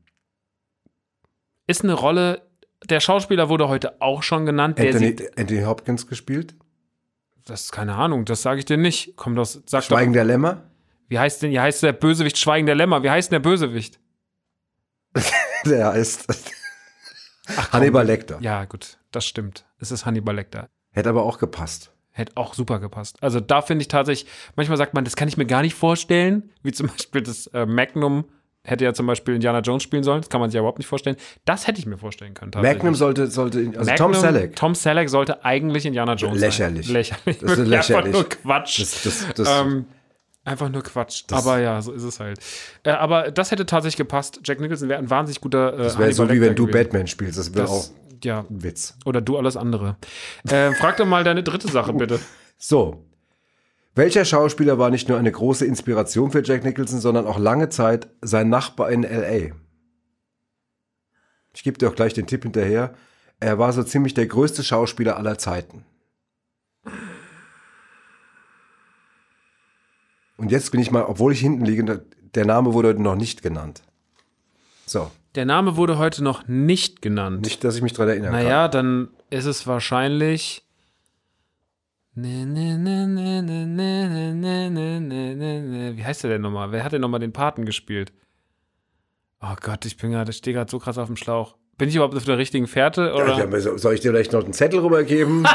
Ist eine Rolle, der Schauspieler wurde heute auch schon genannt. Anthony, Anthony Hopkins gespielt? das ist keine Ahnung, das sage ich dir nicht. Komm, das sag Schweigen doch. der Lämmer? Wie heißt denn, wie heißt der Bösewicht Schweigen der Lämmer? Wie heißt denn der Bösewicht? [LAUGHS] Der heißt [LAUGHS] Hannibal Lecter. Ja, gut, das stimmt. Es ist Hannibal Lecter. Hätte aber auch gepasst. Hätte auch super gepasst. Also da finde ich tatsächlich, manchmal sagt man, das kann ich mir gar nicht vorstellen, wie zum Beispiel das äh, Magnum hätte ja zum Beispiel Indiana Jones spielen sollen, das kann man sich ja überhaupt nicht vorstellen. Das hätte ich mir vorstellen können. Magnum sollte, sollte, also Magnum, Tom Selleck. Tom Selleck sollte eigentlich Indiana Jones Lächerlich. sein. Lächerlich. Das ist [LAUGHS] lächerlich. Einfach nur Quatsch. Das, das, das, ähm, einfach nur Quatsch. aber ja, so ist es halt. Äh, aber das hätte tatsächlich gepasst. Jack Nicholson wäre ein wahnsinnig guter äh, das wäre so, wie wenn du gewesen. Batman spielst. Das wäre auch ja, ein Witz. oder du alles andere. Äh, frag doch mal deine dritte Sache, [LAUGHS] bitte. So. Welcher Schauspieler war nicht nur eine große Inspiration für Jack Nicholson, sondern auch lange Zeit sein Nachbar in L.A.? Ich gebe dir auch gleich den Tipp hinterher. Er war so ziemlich der größte Schauspieler aller Zeiten. Und jetzt bin ich mal, obwohl ich hinten liege, der Name wurde heute noch nicht genannt. So, Der Name wurde heute noch nicht genannt. nicht, dass ich mich daran erinnern kann. Naja, dann ist es wahrscheinlich. Wie heißt der denn nochmal? Wer hat denn nochmal den Paten gespielt? Oh Gott, ich bin gerade, ich stehe gerade so krass auf dem Schlauch. Bin ich überhaupt auf der richtigen Fährte? Oder? Ja, ja, soll ich dir vielleicht noch einen Zettel rübergeben?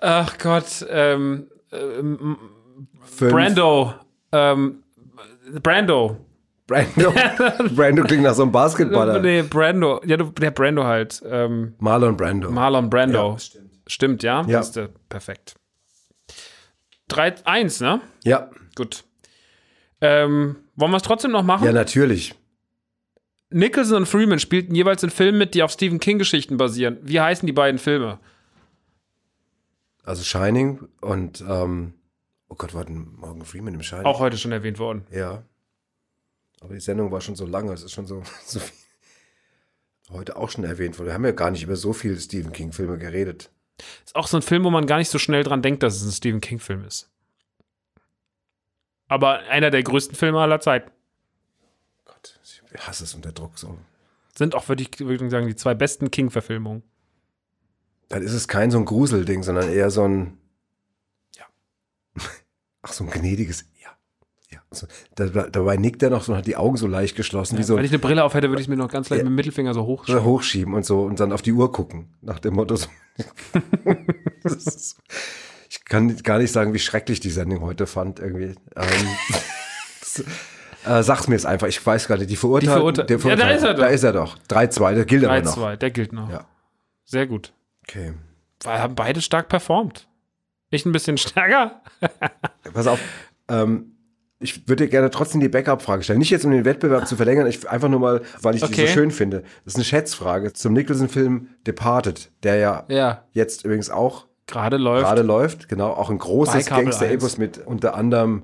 Ach Gott, ähm, ähm Brando, ähm, Brando, Brando. [LAUGHS] Brando klingt nach so einem Basketballer. Nee, Brando. Ja, du- der Brando halt. Ähm, Marlon Brando. Marlon Brando. Ja, stimmt. Stimmt, ja? Ja. Siehste, perfekt. 3-1, ne? ja. Gut. Ähm, wollen wir es trotzdem noch machen? ja, natürlich. Nicholson und Freeman spielten jeweils in Filmen mit, die auf Stephen King-Geschichten basieren. Wie heißen die beiden Filme? Also Shining und, ähm, oh Gott, war denn Morgan Freeman im Shining? Auch heute schon erwähnt worden. Ja. Aber die Sendung war schon so lange, es ist schon so, [LAUGHS] so viel. Heute auch schon erwähnt worden. Wir haben ja gar nicht über so viele Stephen King-Filme geredet. Ist auch so ein Film, wo man gar nicht so schnell dran denkt, dass es ein Stephen King-Film ist. Aber einer der größten Filme aller Zeiten. Gott, ich hasse es unter Druck so. Sind auch, würde ich, würde ich sagen, die zwei besten King-Verfilmungen. Dann ist es kein so ein Gruselding, sondern eher so ein, ja. [LAUGHS] Ach, so ein gnädiges, ja. Ja. So, da, dabei nickt er noch so und hat die Augen so leicht geschlossen, wie so Wenn ich eine Brille auf hätte, würde ich mir noch ganz leicht mit dem Mittelfinger so hoch. so hochschieben und so und dann auf die Uhr gucken. Nach dem Motto so. [LAUGHS] Ist- ich kann gar nicht sagen, wie schrecklich die Sendung heute fand, irgendwie. Ähm, das, [LAUGHS] äh, sag's mir jetzt einfach, ich weiß gar nicht, die verurteilt. Die Verurteil- Ja, da ist er doch. Da ist er doch. 3-2, der gilt aber noch. 3-2, der gilt noch. Ja. Sehr gut. Okay. Weil haben beide stark performt. Ich ein bisschen stärker. Pass auf. Ähm, ich würde dir gerne trotzdem die Backup-Frage stellen. Nicht jetzt, um den Wettbewerb zu verlängern, ich, einfach nur mal, weil ich die Okay. so schön finde. Das ist eine Schätzfrage zum Nicholson-Film Departed, der ja, Ja. jetzt übrigens auch Gerade läuft gerade läuft. Genau, auch ein großes Gangster-Epos mit unter anderem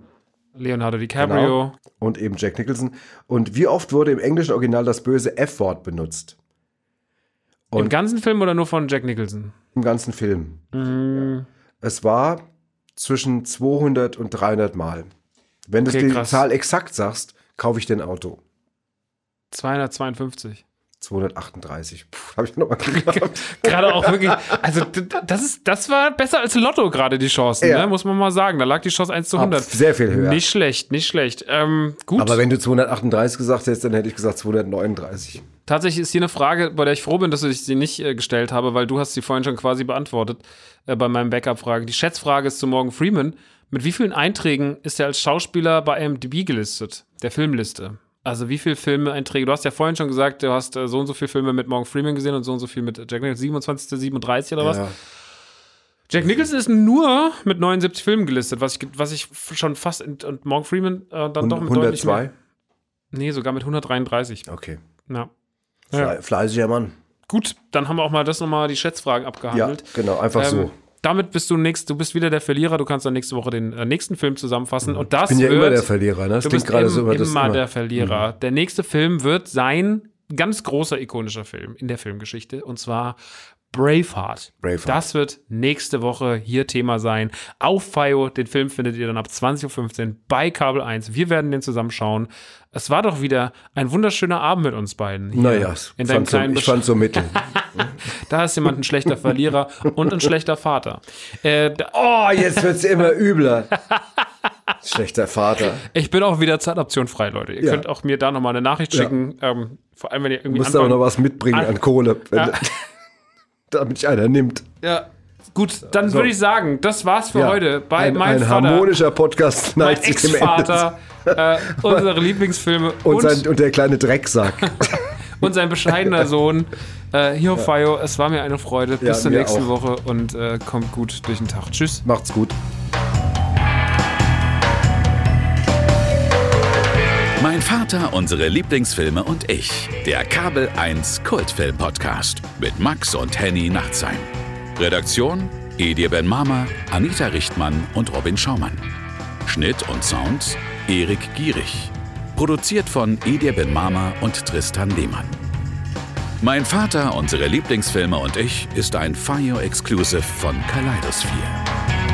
Leonardo DiCaprio. genau, und eben Jack Nicholson. Und wie oft wurde im englischen Original das böse F-Wort benutzt? Im Und- ganzen Film oder nur von Jack Nicholson? Im ganzen Film. Mhm. Es war zwischen 200 und 300 Mal. Wenn Okay, du die krass. Zahl exakt sagst, kaufe ich dir ein Auto. 252. 238. Puh, habe ich nochmal gehabt. [LAUGHS] Gerade auch wirklich, also das, ist, das war besser als Lotto gerade die Chancen, Ja. ne? muss man mal sagen. Da lag die Chance 1 zu 100. Ab- sehr viel höher. Nicht schlecht, nicht schlecht. Ähm, gut, Aber wenn du 238 gesagt hättest, dann hätte ich gesagt 239. tatsächlich ist hier eine Frage, bei der ich froh bin, dass ich sie nicht äh, gestellt habe, weil du hast sie vorhin schon quasi beantwortet äh, bei meinem Backup-Frage. Die Schätzfrage ist zu Morgan Freeman. Mit wie vielen Einträgen ist er als Schauspieler bei IMDb gelistet, der Filmliste? Also wie viele Filme-Einträge? Du hast ja vorhin schon gesagt, du hast äh, so und so viele Filme mit Morgan Freeman gesehen und so und so viel mit Jack Nicholson. 27., 37 oder was? Ja. Jack Nicholson ist nur mit 79 Filmen gelistet, was ich, was ich schon fast und Morgan Freeman äh, dann doch mit deutlich 102? mehr. Nee, sogar mit 133. Okay. Ja. Fle Fleißiger Mann. Gut, dann haben wir auch mal das nochmal die Schätzfragen Ja, abgehandelt. genau, einfach Ähm, so. Damit bist du nächst, du bist wieder der Verlierer. Du kannst dann nächste Woche den äh, nächsten Film zusammenfassen. Und das Ich bin ja wird, immer der Verlierer, ne? Das Du klingt bist gerade im, so über immer, das immer. Mhm. der Verlierer. Der nächste Film wird sein ganz großer ikonischer Film in der Filmgeschichte und zwar Braveheart. Braveheart. Das wird nächste Woche hier Thema sein. Auf FIO, den Film findet ihr dann ab 20.15 Uhr bei Kabel 1. Wir werden den zusammen schauen. Es war doch wieder ein wunderschöner Abend mit uns beiden. Naja, in deinem fand so, kleinen ich fand so mittel. [LAUGHS] Da ist jemand ein schlechter Verlierer und ein schlechter Vater. Äh, Oh, jetzt wird's immer übler. Schlechter Vater. ich bin auch wieder zeitoptionfrei, Leute. Ihr Ja. könnt auch mir da nochmal eine Nachricht Ja. schicken. Ähm, vor allem, wenn ihr Du irgendwie musst aber noch was mitbringen An- an Kohle, wenn, Ja. [LAUGHS] damit dich einer nimmt. Ja. Gut, dann würde ich sagen, das war's für Ja. heute bei ein, mein ein Vater, harmonischer Podcast mein neigt Ende. Ex-Vater, äh, unsere [LAUGHS] Lieblingsfilme Und, und, sein, und der kleine Drecksack. [LAUGHS] und sein bescheidener [LAUGHS] Sohn. Äh, hier auf Fio, es war mir eine Freude. Bis Ja, zur nächsten auch. Woche und äh, kommt gut durch den Tag. Tschüss. Macht's gut. Mein Vater, unsere Lieblingsfilme und ich. Der Kabel 1 Kultfilm Podcast mit Max und Henny Nachtsheim. Redaktion: Edir Ben Mama, Anita Richtmann und Robin Schaumann. Schnitt und Sound: Erik Gierig. Produziert von Edir Ben Mama und Tristan Lehmann. Mein Vater, unsere Lieblingsfilme und ich ist ein Fire Exclusive von Kaleidosphere.